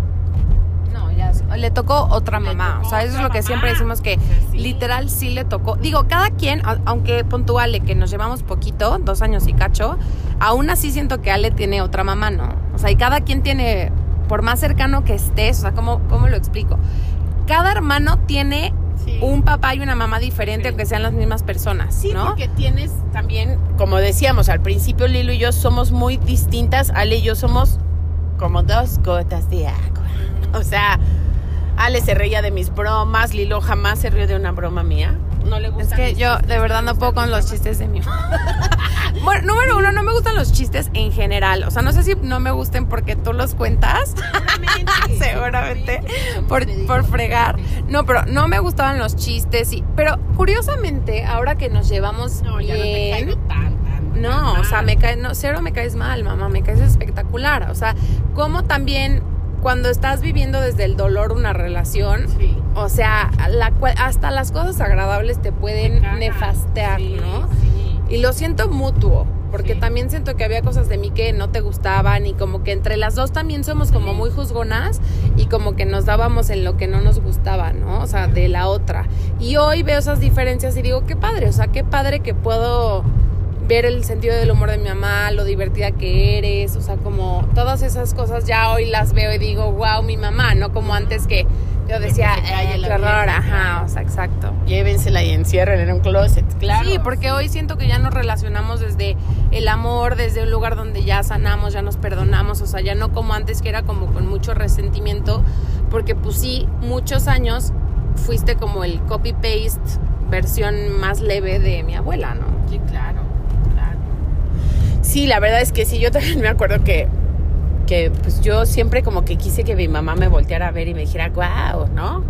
No, ya le tocó otra mamá. tocó o sea, eso es lo que mamá. siempre decimos que sí. literal sí le tocó. Digo, cada quien, aunque puntuale que nos llevamos poquito, dos años y cacho, aún así siento que Ale tiene otra mamá, ¿no? O sea, y cada quien tiene, por más cercano que estés, o sea, ¿cómo, cómo lo explico? Cada hermano tiene Sí. un papá y una mamá diferente, Sí. aunque sean las mismas personas, Sí, ¿no? porque tienes también, como decíamos al principio, Lilo y yo somos muy distintas. Ale y yo somos como dos gotas de agua. O sea, Ale se reía de mis bromas, Lilo jamás se rió de una broma mía. No le Es gusta. que yo de verdad no puedo con los chistes de mi Bueno, número uno, no me gustan los chistes en general. O sea, no sé si no me gusten porque tú los cuentas. Seguramente. Por, por fregar. No, pero no me gustaban los chistes. Y, pero curiosamente, ahora que nos llevamos No, ya no te caigo tan, tan. No, tan o sea, me cae, no, cero me caes mal, mamá, me caes espectacular. O sea, como también cuando estás viviendo desde el dolor una relación, Sí. O sea, la hasta las cosas agradables te pueden Te nefastear, Sí, ¿no? sí. Y lo siento mutuo, porque Sí. también siento que había cosas de mí que no te gustaban y como que entre las dos también somos como muy juzgonas y como que nos dábamos en lo que no nos gustaba, ¿no? O sea, de la otra. Y hoy veo esas diferencias y digo, qué padre, o sea, qué padre que puedo ver el sentido del humor de mi mamá, lo divertida que eres, o sea, como todas esas cosas ya hoy las veo y digo, wow, mi mamá, no como antes que yo decía, "Eh, qué horror, ajá, o sea, exacto. Llévensela y enciérrenla en un closet, claro. Sí, porque hoy siento que ya nos relacionamos desde el amor, desde un lugar donde ya sanamos, ya nos perdonamos, o sea, ya no como antes que era como con mucho resentimiento, porque pues sí, muchos años fuiste como el copy-paste versión más leve de mi abuela, ¿no? Sí, claro, claro. Sí, la verdad es que sí, yo también me acuerdo que, que pues yo siempre como que quise que mi mamá me volteara a ver y me dijera, wow, ¿no?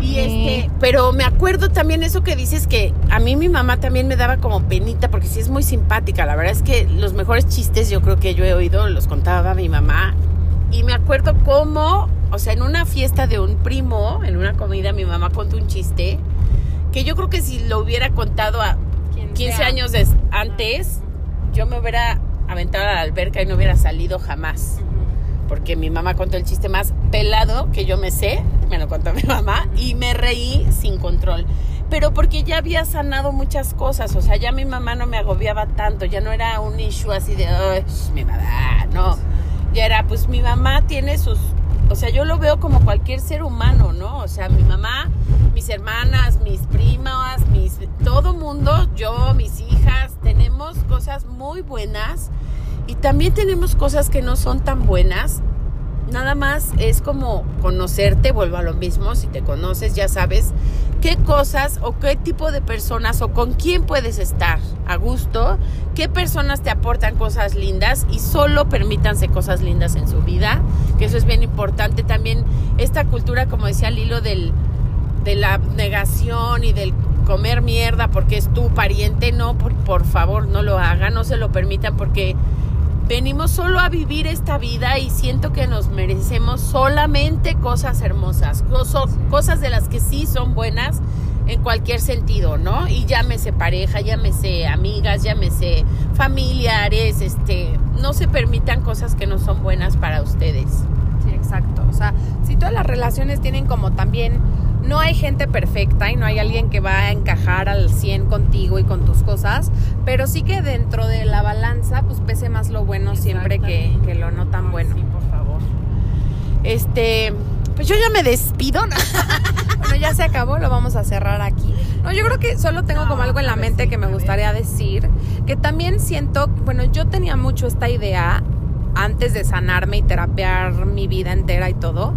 Y este, pero me acuerdo también eso que dices que a mí mi mamá también me daba como penita porque sí es muy simpática. La verdad es que los mejores chistes yo creo que yo he oído los contaba mi mamá. Y me acuerdo cómo, o sea, en una fiesta de un primo, en una comida, mi mamá contó un chiste que yo creo que si lo hubiera contado a 15 sea. años antes, yo me hubiera aventado a la alberca y no hubiera salido jamás. Porque mi mamá contó el chiste más pelado que yo me sé, me lo contó mi mamá, y me reí sin control. Pero porque ya había sanado muchas cosas, o sea, ya mi mamá no me agobiaba tanto, ya no era un issue así de, ay, mi mamá, no. Ya era, pues mi mamá tiene sus o sea, yo lo veo como cualquier ser humano, ¿no? O sea, mi mamá, mis hermanas, mis primas, mis todo mundo, yo, mis hijas, tenemos cosas muy buenas y también tenemos cosas que no son tan buenas. Nada más es como conocerte, vuelvo a lo mismo, si te conoces ya sabes qué cosas o qué tipo de personas o con quién puedes estar a gusto, qué personas te aportan cosas lindas y solo permítanse cosas lindas en su vida, que eso es bien importante. También esta cultura, como decía Lilo, del, de la negación y del comer mierda porque es tu pariente, no, por, por favor, no lo hagan, no se lo permitan porque venimos solo a vivir esta vida y siento que nos merecemos solamente cosas hermosas, cosas de las que sí son buenas en cualquier sentido, ¿no? Y llámese pareja, llámese amigas, llámese familiares, este, no se permitan cosas que no son buenas para ustedes. Sí, exacto. O sea, si todas las relaciones tienen como también no hay gente perfecta y no hay alguien que va a encajar al 100 contigo y con tus cosas, pero sí que dentro de la balanza pues pese más lo bueno siempre que, que, lo no tan bueno. Sí, por favor. Este, pues yo ya me despido. bueno, ya se acabó, lo vamos a cerrar aquí. No, yo creo que solo tengo como algo en la mente que me gustaría decir, que también siento, bueno, yo tenía mucho esta idea antes de sanarme y terapear mi vida entera y todo,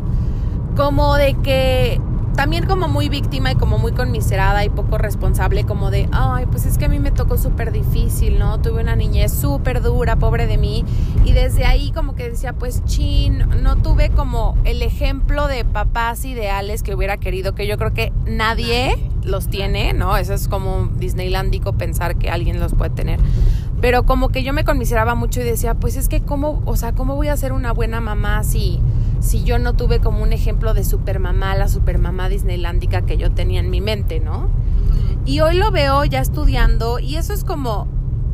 como de que también como muy víctima y como muy conmiserada y poco responsable, como de, ay, pues es que a mí me tocó súper difícil, ¿no? Tuve una niñez súper dura, pobre de mí. Y desde ahí como que decía, pues chin, no tuve como el ejemplo de papás ideales que hubiera querido, que yo creo que nadie los tiene, ¿no? Eso es como Disneylandico pensar que alguien los puede tener. Pero como que yo me conmiseraba mucho y decía, pues es que cómo, o sea, ¿cómo voy a ser una buena mamá si si yo no tuve como un ejemplo de supermamá, la supermamá disneylandica que yo tenía en mi mente, ¿no? Y hoy lo veo ya estudiando y eso es como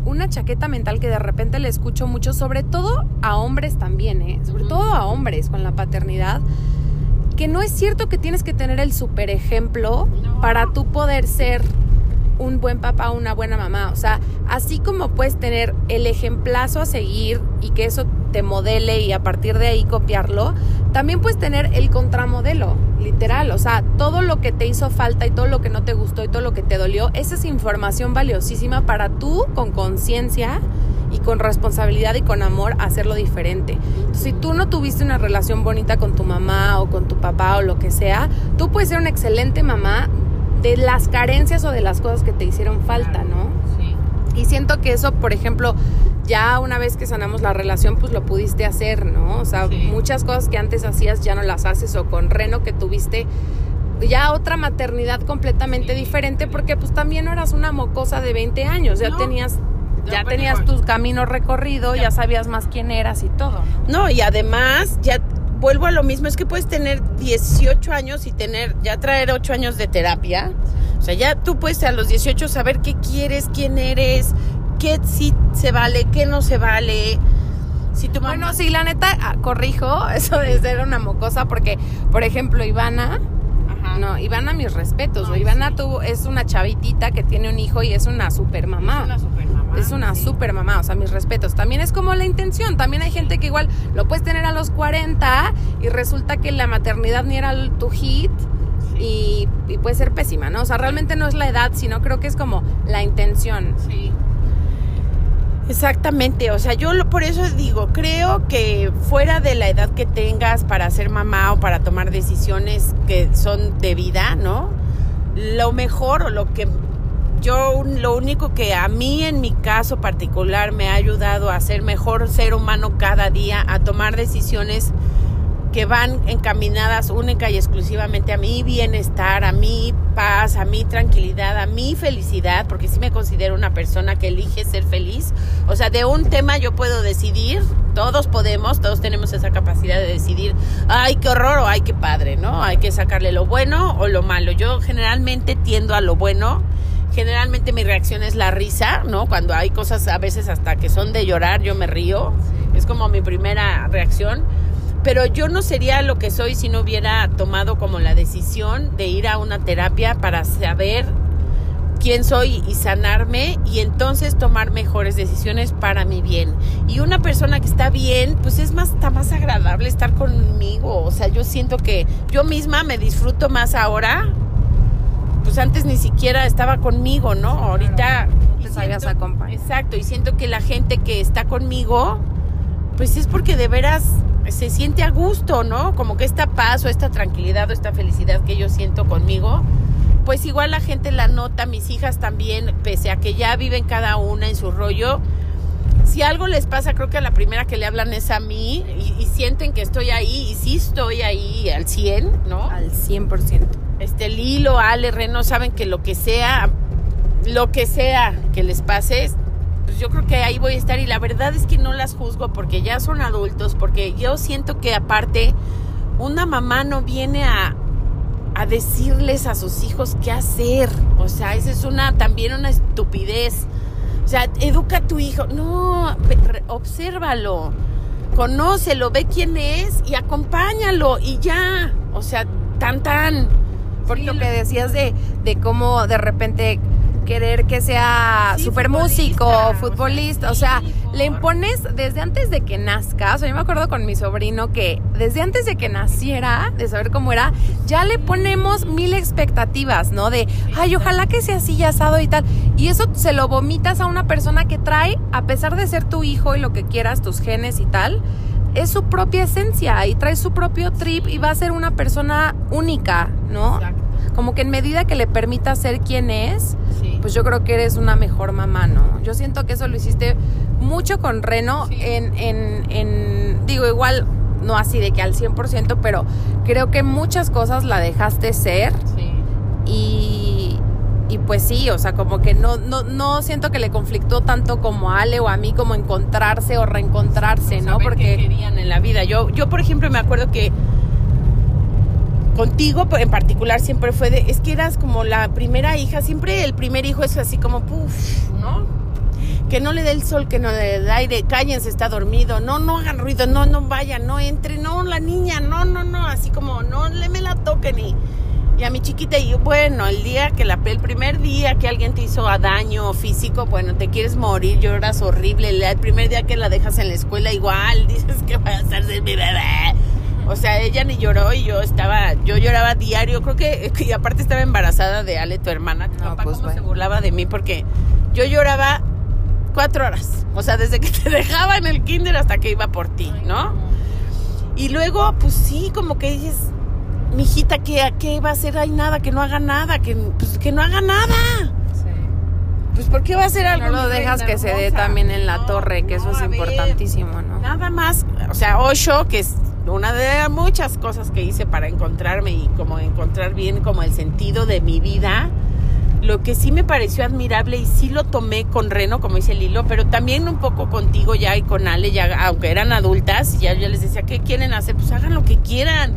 una chaqueta mental que de repente le escucho mucho, sobre todo a hombres también, ¿eh? Sobre todo a hombres con la paternidad, que no es cierto que tienes que tener el super ejemplo para tú poder ser un buen papá o una buena mamá. O sea, así como puedes tener el ejemplazo a seguir y que eso te modele y a partir de ahí copiarlo, también puedes tener el contramodelo, literal. O sea, todo lo que te hizo falta y todo lo que no te gustó y todo lo que te dolió, esa es información valiosísima para tú con conciencia y con responsabilidad y con amor hacerlo diferente. si tú no tuviste una relación bonita con tu mamá o con tu papá o lo que sea, tú puedes ser una excelente mamá de las carencias o de las cosas que te hicieron falta, ¿no? Sí. Y siento que eso, por ejemplo, ya una vez que sanamos la relación, pues lo pudiste hacer, ¿no? O sea, muchas cosas que antes hacías ya no las haces o con Reno que tuviste ya otra maternidad completamente diferente porque pues también no eras una mocosa de 20 años, ya tenías ya tenías tu camino recorrido, ya. ya sabías más quién eras y todo. No, y además ya vuelvo a lo mismo, es que puedes tener 18 años y tener, ya traer 8 años de terapia. O sea, ya tú puedes a los 18 saber qué quieres, quién eres, qué sí se vale, qué no se vale. Si tu Bueno, sí, la neta, ah, corrijo eso de ser una mocosa, porque, por ejemplo, Ivana, no, Ivana, mis respetos. Ivana tuvo, es una chavitita que tiene un hijo y es una super mamá. Es una super mamá. Es una super mamá, o sea, mis respetos. También es como la intención. También hay gente que igual lo puedes tener a los 40 y resulta que la maternidad ni era tu hit. Y, y, puede ser pésima, ¿no? O sea, realmente no es la edad, sino creo que es como la intención. Sí. Exactamente, o sea, yo por eso digo, creo que fuera de la edad que tengas para ser mamá o para tomar decisiones que son de vida, ¿no? Lo mejor o lo que yo, lo único que a mí en mi caso particular me ha ayudado a ser mejor ser humano cada día, a tomar decisiones que van encaminadas única y exclusivamente a mi bienestar, a mi paz, a mi tranquilidad, a mi felicidad, porque sí me considero una persona que elige ser feliz. O sea, de un tema yo puedo decidir, todos podemos, todos tenemos esa capacidad de decidir, ay, qué horror o ay, qué padre, ¿no? Hay que sacarle lo bueno o lo malo. Yo generalmente tiendo a lo bueno generalmente mi reacción es la risa, ¿no? Cuando hay cosas a veces hasta que son de llorar, yo me río. Es como mi primera reacción. Pero yo no sería lo que soy si no hubiera tomado como la decisión de ir a una terapia para saber quién soy y sanarme y entonces tomar mejores decisiones para mi bien. Y una persona que está bien, pues es más, está más agradable estar conmigo. O sea, yo siento que yo misma me disfruto más ahora. Pues antes ni siquiera estaba conmigo, ¿no? Ahorita... te sabías acompañar. Exacto, y siento que la gente que está conmigo, pues es porque de veras se siente a gusto, ¿no? Como que esta paz o esta tranquilidad o esta felicidad que yo siento conmigo, pues igual la gente la nota, mis hijas también, pese a que ya viven cada una en su rollo. Si algo les pasa, creo que a la primera que le hablan es a mí y, y sienten que estoy ahí y sí estoy ahí al 100, ¿no? Al 100%. Este Lilo, Ale, Reno saben que lo que sea, lo que sea que les pase, pues yo creo que ahí voy a estar y la verdad es que no las juzgo porque ya son adultos, porque yo siento que aparte una mamá no viene a, a decirles a sus hijos qué hacer. O sea, esa es una también una estupidez. O sea, educa a tu hijo. No, obsérvalo, conócelo, ve quién es y acompáñalo y ya. O sea, tan tan. Porque lo que decías de, de cómo de repente querer que sea sí, super músico, futbolista, o sea, sí, le impones desde antes de que nazca, o sea, yo me acuerdo con mi sobrino que desde antes de que naciera, de saber cómo era, ya le ponemos mil expectativas, ¿no? De, ay, ojalá que sea así ya asado y tal. Y eso se lo vomitas a una persona que trae, a pesar de ser tu hijo y lo que quieras, tus genes y tal, es su propia esencia y trae su propio trip y va a ser una persona única, ¿no? Exacto. Como que en medida que le permita ser quien es, sí. pues yo creo que eres una mejor mamá, ¿no? Yo siento que eso lo hiciste mucho con Reno sí. en, en, en, digo, igual no así de que al 100%, pero creo que muchas cosas la dejaste ser sí. y, y pues sí, o sea, como que no, no, no siento que le conflictó tanto como a Ale o a mí como encontrarse o reencontrarse, ¿no? Porque querían en la vida. Yo, yo, por ejemplo, me acuerdo que contigo en particular siempre fue de, es que eras como la primera hija, siempre el primer hijo es así como, puff, ¿no? Que no le dé el sol, que no le dé el aire, cállense, está dormido, no, no hagan ruido, no, no vayan, no entre, no, la niña, no, no, no, así como, no le me la toquen y, y a mi chiquita, y bueno, el día que la, el primer día que alguien te hizo daño físico, bueno, te quieres morir, lloras horrible, el primer día que la dejas en la escuela igual, dices que va a estar de mi bebé o sea, ella ni lloró y yo estaba, yo lloraba diario, creo que, y aparte estaba embarazada de Ale, tu hermana, tu no, papá pues cómo bueno. se burlaba de mí porque yo lloraba cuatro horas, o sea, desde que te dejaba en el kinder hasta que iba por ti, ¿no? Y luego, pues sí, como que dices, mijita, ¿qué, ¿qué va a hacer? Hay nada, que no haga nada, que, pues, que no haga nada. Pues ¿por qué va a hacer algo? No lo dejas que se dé también en la no, torre, que no, eso es importantísimo, ver, ¿no? Nada más, o sea, Osho, que es una de muchas cosas que hice para encontrarme y como encontrar bien como el sentido de mi vida, lo que sí me pareció admirable y sí lo tomé con Reno, como dice Lilo, pero también un poco contigo ya y con Ale, ya aunque eran adultas, ya yo les decía, ¿qué quieren hacer? Pues hagan lo que quieran.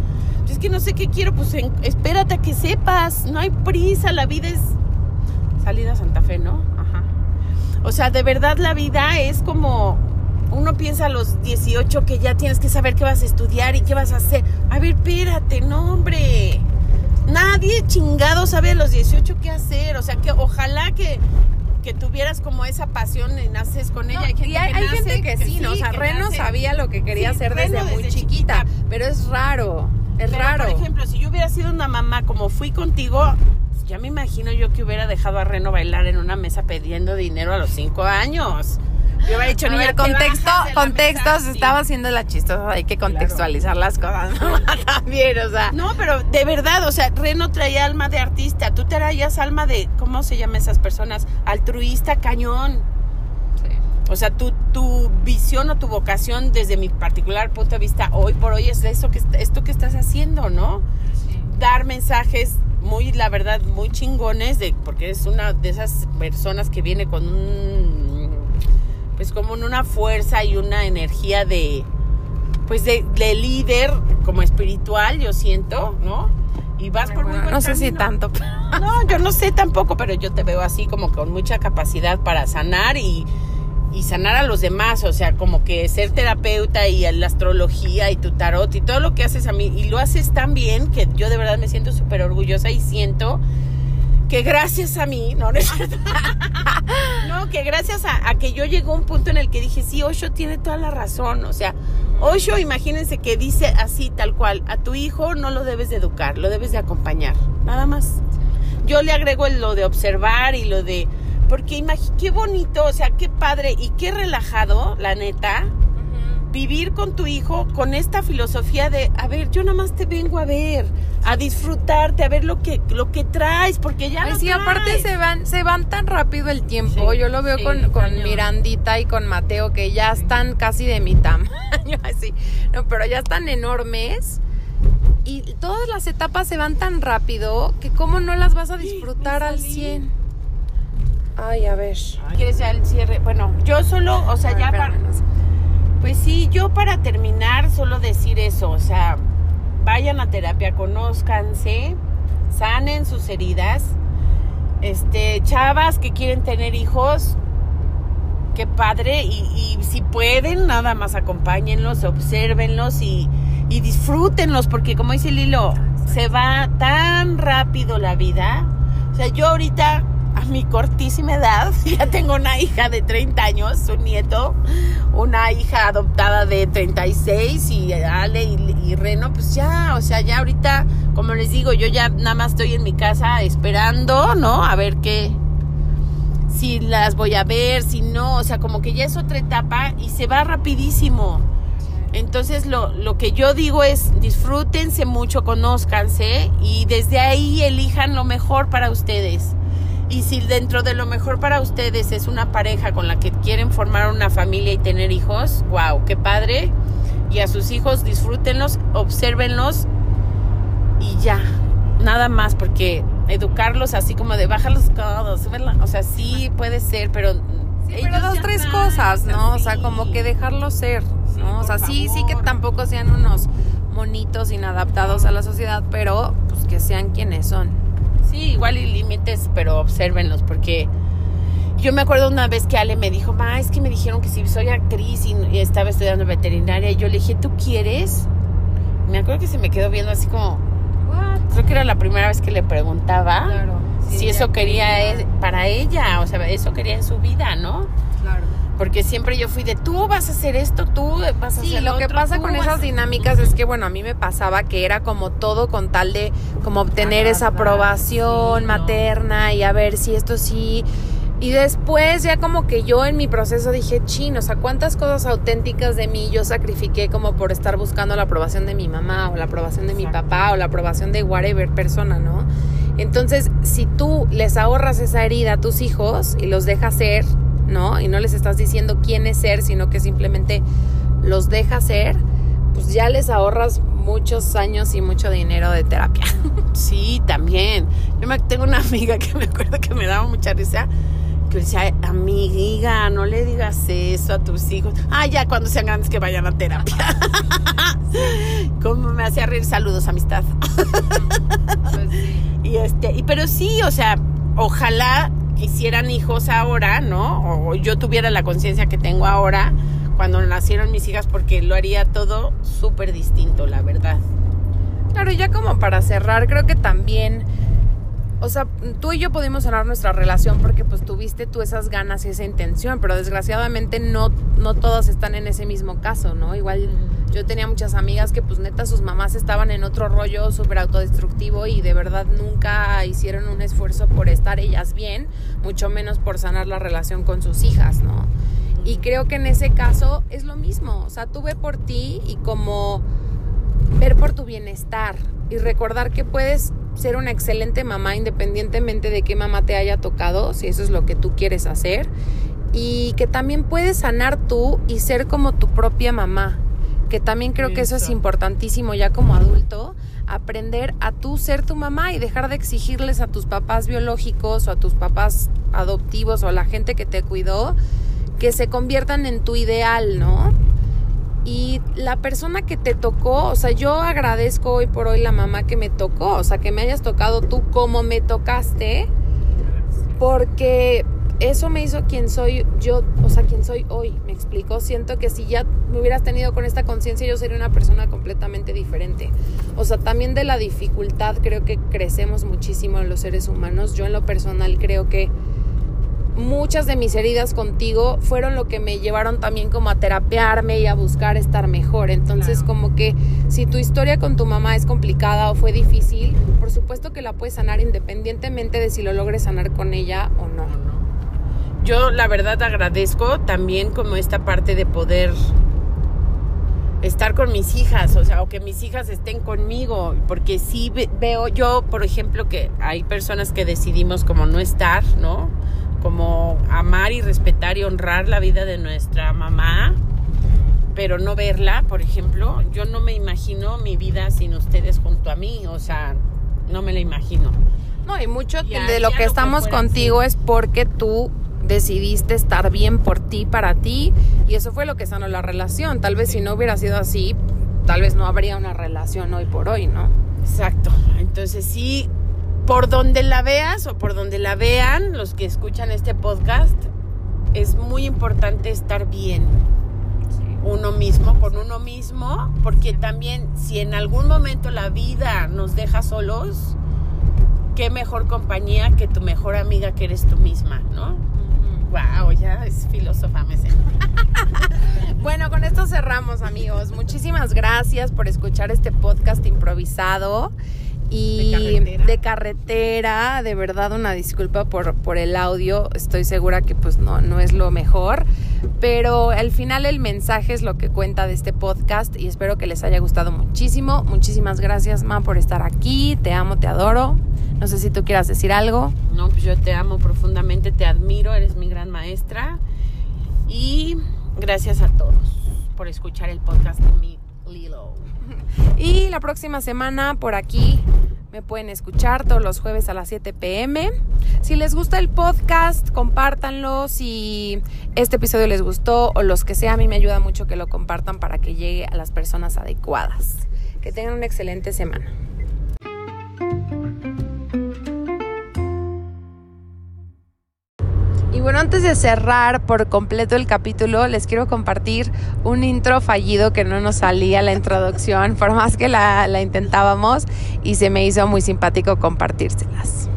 Es que no sé qué quiero, pues en, espérate a que sepas, no hay prisa, la vida es salida a Santa Fe, ¿no? Ajá. O sea, de verdad la vida es como uno piensa a los 18 que ya tienes que saber qué vas a estudiar y qué vas a hacer. A ver, espérate, no, hombre. Nadie chingado sabe a los 18 qué hacer. O sea, que ojalá que, que tuvieras como esa pasión y naces con ella. No, hay gente, y hay, que, hay nace, gente que, que, sí, ¿no? O sea, Reno nace. sabía lo que quería sí, hacer desde, desde muy chiquita, chiquita, pero es raro. Es pero, raro. Por ejemplo, si yo hubiera sido una mamá como fui contigo, ya me imagino yo que hubiera dejado a Reno bailar en una mesa pidiendo dinero a los 5 años. Yo hubiera dicho, a ver, contexto, contexto, se estaba haciendo la chistosa, hay que contextualizar claro. las cosas, ¿no? También, o sea. No, pero de verdad, o sea, Reno traía alma de artista, tú traías alma de, ¿cómo se llaman esas personas? Altruista, cañón. O sea, tu, tu visión o tu vocación, desde mi particular punto de vista, hoy por hoy es eso que, esto que estás haciendo, ¿no? Sí. Dar mensajes muy, la verdad, muy chingones, de, porque es una de esas personas que viene con un pues como una fuerza y una energía de, pues de, de líder como espiritual, yo siento, ¿no? y vas por muy Bueno, buen no sé si tanto. No, yo no sé tampoco, pero yo te veo así como con mucha capacidad para sanar y, y sanar a los demás, o sea, como que ser terapeuta y la astrología y tu tarot y todo lo que haces a mí, y lo haces tan bien que yo de verdad me siento súper orgullosa y siento que gracias a mí, no, no que gracias a, a que yo llegó a un punto en el que dije, sí, Osho tiene toda la razón, o sea, Osho, imagínense que dice así, tal cual, a tu hijo no lo debes de educar, lo debes de acompañar, nada más. Yo le agrego lo de observar y lo de, porque qué bonito, o sea, qué padre y qué relajado, la neta, vivir con tu hijo con esta filosofía de, a ver, yo nada más te vengo a ver, a disfrutarte, a ver lo que, lo que traes, porque ya Ay, sí, aparte se van, se van tan rápido el tiempo. Sí, Yo lo veo sí, con, con. Mirandita y con Mateo, que ya están casi de mi tamaño, así. No, pero ya están enormes. Y todas las etapas se van tan rápido que cómo no las vas a disfrutar al salí. 100. Ay, a ver. ¿Quieres ya el cierre? Bueno, yo solo, o sea, ya para. Pues sí, yo para terminar solo decir eso, o sea, vayan a terapia, conózcanse, sanen sus heridas. Este, chavas que quieren tener hijos, qué padre, y, y si pueden, nada más acompáñenlos, obsérvenlos y, y disfrútenlos, porque como dice Lilo, se va tan rápido la vida. O sea, yo ahorita, mi cortísima edad, ya tengo una hija de 30 años, un nieto, una hija adoptada de 36 y Ale y, y Reno, pues ya, o sea, ya ahorita, como les digo, yo ya nada más estoy en mi casa esperando, ¿no? A ver qué, si las voy a ver, si no, o sea, como que ya es otra etapa y se va rapidísimo. Entonces lo, lo que yo digo es disfrútense mucho, conózcanse y desde ahí elijan lo mejor para ustedes. Y si dentro de lo mejor para ustedes es una pareja con la que quieren formar una familia y tener hijos, wow, qué padre. Y a sus hijos disfrútenlos, obsérvenlos y ya, nada más, porque educarlos así como de bajar los codos, o sea, sí puede ser, pero... Sí, pero dos, tres cosas, ¿no? O sea, como que dejarlo ser, ¿no? O sea, sí, sí que tampoco sean unos monitos inadaptados a la sociedad, pero pues que sean quienes son. Sí, igual y límites, pero obsérvenlos, porque yo me acuerdo una vez que Ale me dijo, ma, es que me dijeron que si soy actriz y, estaba estudiando veterinaria, y yo le dije, ¿tú quieres? Me acuerdo que se me quedó viendo así como, creo que era la primera vez que le preguntaba Claro. si eso quería e- para ella, o sea, eso quería en su vida, ¿no? Claro. Porque siempre yo fui de, tú vas a hacer esto, tú vas a Sí, hacer lo que pasa con esas a-". dinámicas es que, bueno, a mí me pasaba que era como todo con tal de como obtener esa aprobación sí, no. materna y a ver si esto sí. Y después ya como que yo en mi proceso dije, chin, o sea, cuántas cosas auténticas de mí yo sacrifiqué como por estar buscando la aprobación de mi mamá o la aprobación de mi papá o la aprobación de whatever persona, ¿no? Entonces, si tú les ahorras esa herida a tus hijos y los dejas ser, ¿no? Y no les estás diciendo quién es ser, sino que simplemente los dejas ser, pues ya les ahorras muchos años y mucho dinero de terapia. Sí, también. Yo me, tengo una amiga que me acuerdo que me daba mucha risa, que decía, amiga, no le digas eso a tus hijos. Ah, ya cuando sean grandes que vayan a terapia. Como me hacía reír, saludos, amistad. Y este, y pero sí, o sea, ojalá quisieran hijos ahora, ¿no? O yo tuviera la conciencia que tengo ahora cuando nacieron mis hijas, porque lo haría todo súper distinto, la verdad. Claro, ya como para cerrar, creo que también, o sea, tú y yo pudimos sanar nuestra relación porque pues tuviste tú esas ganas y esa intención, pero desgraciadamente no, no todas están en ese mismo caso, ¿no? Igual yo tenía muchas amigas que pues neta sus mamás estaban en otro rollo súper autodestructivo y de verdad nunca hicieron un esfuerzo por estar ellas bien, mucho menos por sanar la relación con sus hijas, ¿no? Y creo que en ese caso es lo mismo, o sea, tú ve por ti y como ver por tu bienestar y recordar que puedes ser una excelente mamá independientemente de qué mamá te haya tocado, si eso es lo que tú quieres hacer, y que también puedes sanar tú y ser como tu propia mamá, que también creo que eso es importantísimo ya como adulto, aprender a tú ser tu mamá y dejar de exigirles a tus papás biológicos o a tus papás adoptivos o a la gente que te cuidó que se conviertan en tu ideal, ¿no? Y la persona que te tocó, o sea, yo agradezco hoy por hoy la mamá que me tocó, o sea, que me hayas tocado tú como me tocaste, porque eso me hizo quien soy yo, o sea, quien soy hoy, me explico. Siento que si ya me hubieras tenido con esta conciencia, yo sería una persona completamente diferente. O sea, también de la dificultad creo que crecemos muchísimo en los seres humanos. Yo en lo personal creo que muchas de mis heridas contigo fueron lo que me llevaron también como a terapearme y a buscar estar mejor. Entonces, como que si tu historia con tu mamá es complicada o fue difícil, por supuesto que la puedes sanar independientemente de si lo logres sanar con ella o no. Yo la verdad agradezco también como esta parte de poder estar con mis hijas, o sea, o que mis hijas estén conmigo, porque sí veo yo, por ejemplo, que hay personas que decidimos como no estar, ¿no? Como amar y respetar y honrar la vida de nuestra mamá, pero no verla, por ejemplo, yo no me imagino mi vida sin ustedes junto a mí, o sea, no me la imagino. No, y mucho de lo que estamos contigo es porque tú decidiste estar bien por ti, para ti, y eso fue lo que sanó la relación. Tal vez si no hubiera sido así, tal vez no habría una relación hoy por hoy, ¿no? Exacto. Entonces sí, por donde la veas o por donde la vean los que escuchan este podcast, es muy importante estar bien uno mismo, con uno mismo, porque también si en algún momento la vida nos deja solos, qué mejor compañía que tu mejor amiga que eres tú misma, ¿no? Wow, ya es filósofa, me bueno, con esto cerramos, amigos. Muchísimas gracias por escuchar este podcast improvisado y de carretera. de verdad una disculpa por, por el audio, estoy segura que pues no, no es lo mejor, pero al final el mensaje es lo que cuenta de este podcast y espero que les haya gustado muchísimo. Muchísimas gracias, Ma, por estar aquí, te amo, te adoro. No sé si tú quieras decir algo. No, pues yo te amo profundamente, te admiro, eres mi gran maestra y gracias a todos por escuchar el podcast de mi Lilo. Y la próxima semana por aquí me pueden escuchar todos los jueves a las 7 pm. Si les gusta el podcast, compártanlo. Si este episodio les gustó o los que sea, a mí me ayuda mucho que lo compartan para que llegue a las personas adecuadas. Que tengan una excelente semana. Bueno, antes de cerrar por completo el capítulo, les quiero compartir un intro fallido que no nos salía la introducción, por más que la, la intentábamos y se me hizo muy simpático compartírselas.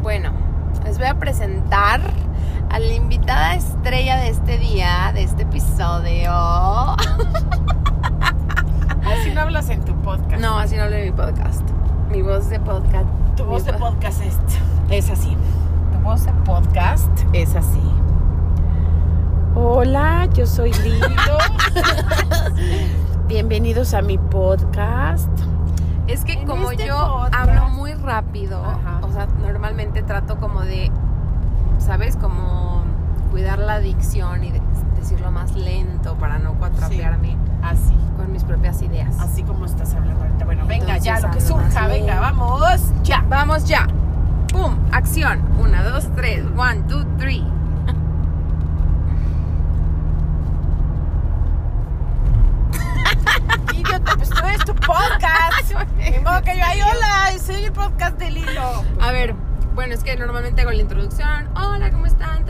Bueno, les voy a presentar a la invitada estrella de este día, de este episodio. Así no hablas en tu podcast. No, así no hablo en mi podcast. Mi voz de podcast. Tu voz de podcast es, es así. Tu voz de podcast es así. Hola, yo soy Lilo. Bienvenidos a mi podcast. Es que como este yo hablo muy rápido, o sea, normalmente trato como de, ¿sabes? Como cuidar la dicción y decirlo más lento para no cuatrapearme. Así. Con mis propias ideas. Así como estás hablando ahorita. Bueno, venga, ya, lo que surja, venga, vamos, ya. Vamos ya. ¡Pum! Acción. Una, dos, tres. One, two, three. Idiota, pues tú es tu podcast. Ni modo que yo, ay, hola, soy el podcast de Lilo. A ver, bueno, es que normalmente hago la introducción. Hola, ¿cómo están?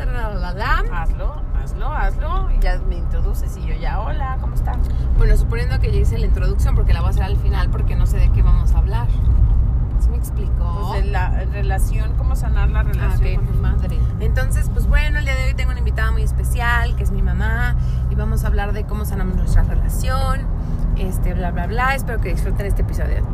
Hazlo, hazlo, hazlo. Y ya me introduces y yo ya, hola, ¿cómo están? Bueno, suponiendo que ya hice la introducción porque la voy a hacer al final porque no sé de qué vamos a hablar. ¿Sí me explicó? Pues de la relación, cómo sanar la relación con tu madre. Entonces, pues bueno, el día de hoy tengo una invitada muy especial, que es mi mamá, y vamos a hablar de cómo sanamos nuestra relación, este, bla, bla, bla. Espero que disfruten este episodio.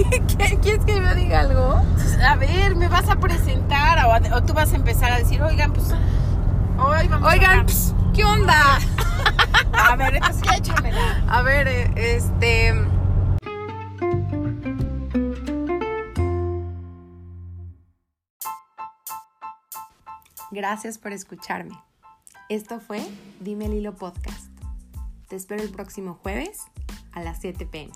¿Quieres que me diga algo? A ver, me vas a presentar o, tú vas a empezar a decir, oigan, pues hoy vamos Oigan, a ¿qué onda? a ver, entonces échamela. A ver, eh, este... Gracias por escucharme. Esto fue Dime el Hilo Podcast. Te espero el próximo jueves a las 7 pm.